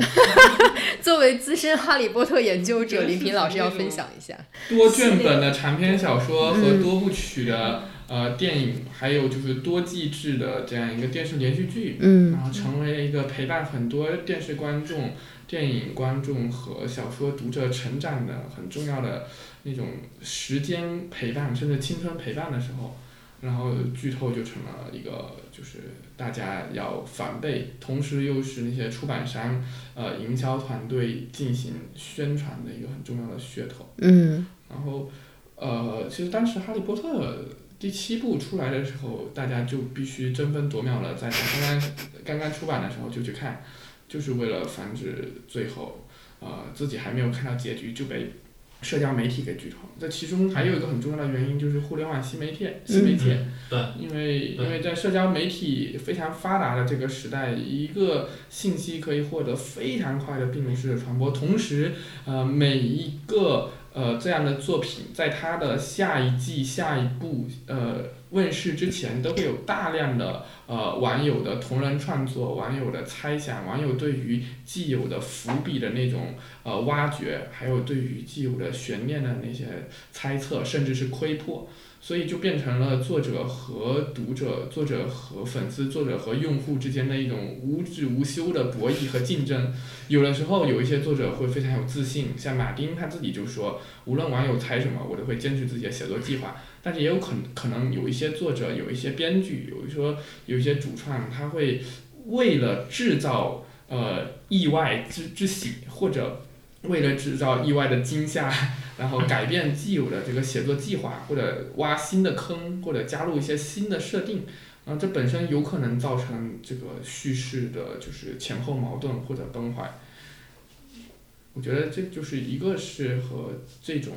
作为资深哈利波特研究者，<laughs> 林平老师要分享一下。多卷本的长篇小说和多部曲的呃电影，还有就是多季制的这样一个电视连续剧，嗯。然后成为了一个陪伴很多电视观众、电影观众和小说读者成长的很重要的那种时间陪伴，甚至青春陪伴的时候，然后剧透就成了一个就是大家要防备，同时又是那些出版商、呃营销团队进行宣传的一个很重要的噱头。嗯然后，呃，其实当时《哈利波特》第七部出来的时候，大家就必须争分夺秒了，在它刚刚刚刚出版的时候就去看，就是为了防止最后，呃，自己还没有看到结局就被社交媒体给剧透。这其中还有一个很重要的原因就是互联网新媒体，新媒体。对，因为因为在社交媒体非常发达的这个时代，一个信息可以获得非常快的病毒式的传播，同时，呃，每一个呃这样的作品，在他的下一季、下一部呃问世之前，都会有大量的呃网友的同人创作、网友的猜想、网友对于既有的伏笔的那种呃挖掘，还有对于既有的悬念的那些猜测，甚至是窥破。所以就变成了作者和读者、作者和粉丝、作者和用户之间的一种无止无休的博弈和竞争。有的时候，有一些作者会非常有自信，像马丁他自己就说，无论网友猜什么，我都会坚持自己的写作计划。但是也有可可能有一些作者、有一些编剧，有一说有一些主创，他会为了制造呃意外之之喜，或者为了制造意外的惊吓。<laughs> 然后改变既有的这个写作计划，或者挖新的坑，或者加入一些新的设定，啊，这本身有可能造成这个叙事的就是前后矛盾或者崩坏。我觉得这就是一个是和这种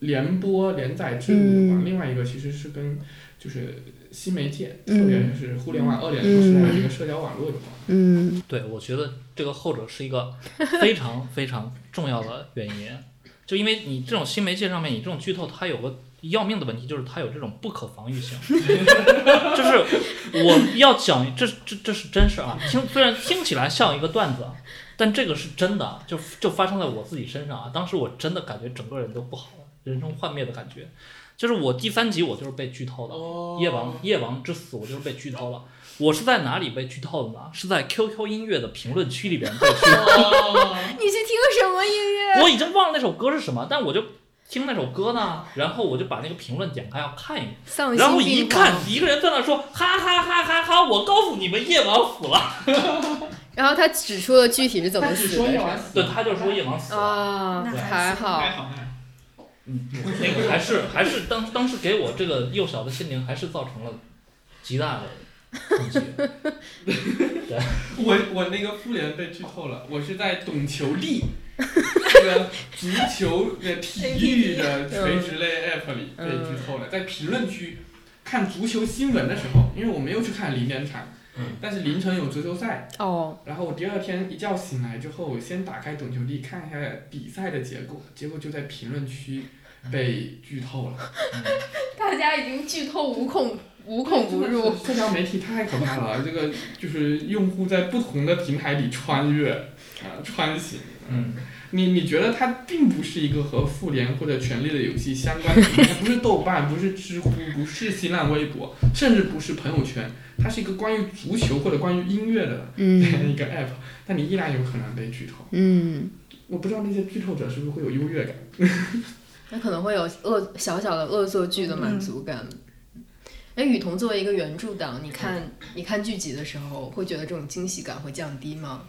联播连载制度有关，嗯另外一个其实是跟就是新媒介，嗯特别是互联网二点零时代的这个社交网络有关。嗯对，我觉得这个后者是一个非常非常重要的原因，就因为你这种新媒介上面，你这种剧透，它有个要命的问题，就是它有这种不可防御性。<laughs> 就是我要讲，这这这是真事啊，听虽然听起来像一个段子，但这个是真的，就就发生在我自己身上啊。当时我真的感觉整个人都不好了，人生幻灭的感觉。就是我第三集我就是被剧透的，哦夜王夜王之死我就是被剧透了。我是在哪里被剧透的呢？是在 QQ 音乐的评论区里边被剧透。<laughs> 你去听什么音乐？我已经忘了那首歌是什么，但我就听那首歌呢，然后我就把那个评论点开要看一眼，丧然后一看。一个人在那说哈哈哈哈哈，我告诉你们夜王死了。<laughs> 然后他指出了具体是怎么死的，他就说夜王死了。啊，那还好。嗯，那个还是还是当当时给我这个幼小的心灵还是造成了极大的冲击。<laughs> 我我那个复联被剧透了，我是在懂球帝这个足球的体育的垂直类 app 里被剧透了，在评论区看足球新闻的时候，因为我没有去看零点场，嗯。但是凌晨有足球赛，哦，然后我第二天一觉醒来之后，我先打开懂球帝看一下比赛的结果，结果就在评论区 <laughs> 被剧透了。<laughs> 大家已经剧透无孔无孔不入。社交媒体太可怕了，<laughs> 这个就是用户在不同的平台里穿越啊、穿行。嗯，你你觉得它并不是一个和复联或者《权力的游戏》相关的平台，不是豆瓣，不是知乎，不是新浪微博，甚至不是朋友圈，它是一个关于足球或者关于音乐的这样嗯一个 app，但你依然有可能被剧透。嗯，我不知道那些剧透者是不是会有优越感。那可能会有恶小小的恶作剧的满足感。那雨桐作为一个原著党，你看你看剧集的时候，会觉得这种惊喜感会降低吗？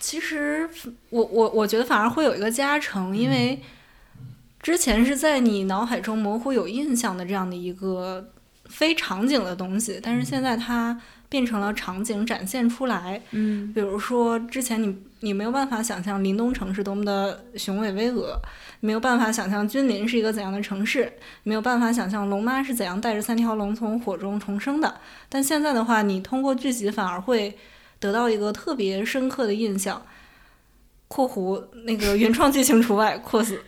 其实我我我觉得反而会有一个加成，因为之前是在你脑海中模糊有印象的这样的一个非场景的东西，但是现在它变成了场景展现出来。嗯比如说之前你你没有办法想象林东城是多么的雄伟巍峨，没有办法想象君临是一个怎样的城市，没有办法想象龙妈是怎样带着三条龙从火中重生的。但现在的话，你通过剧集反而会得到一个特别深刻的印象。（括弧那个原创剧情除外，括死。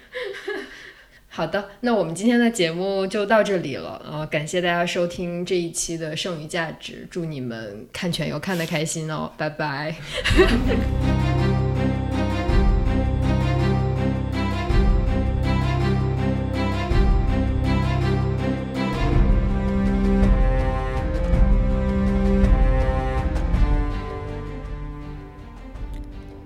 好的，那我们今天的节目就到这里了啊、呃感谢大家收听这一期的剩余价值，祝你们看全游看得开心哦，拜拜。<laughs>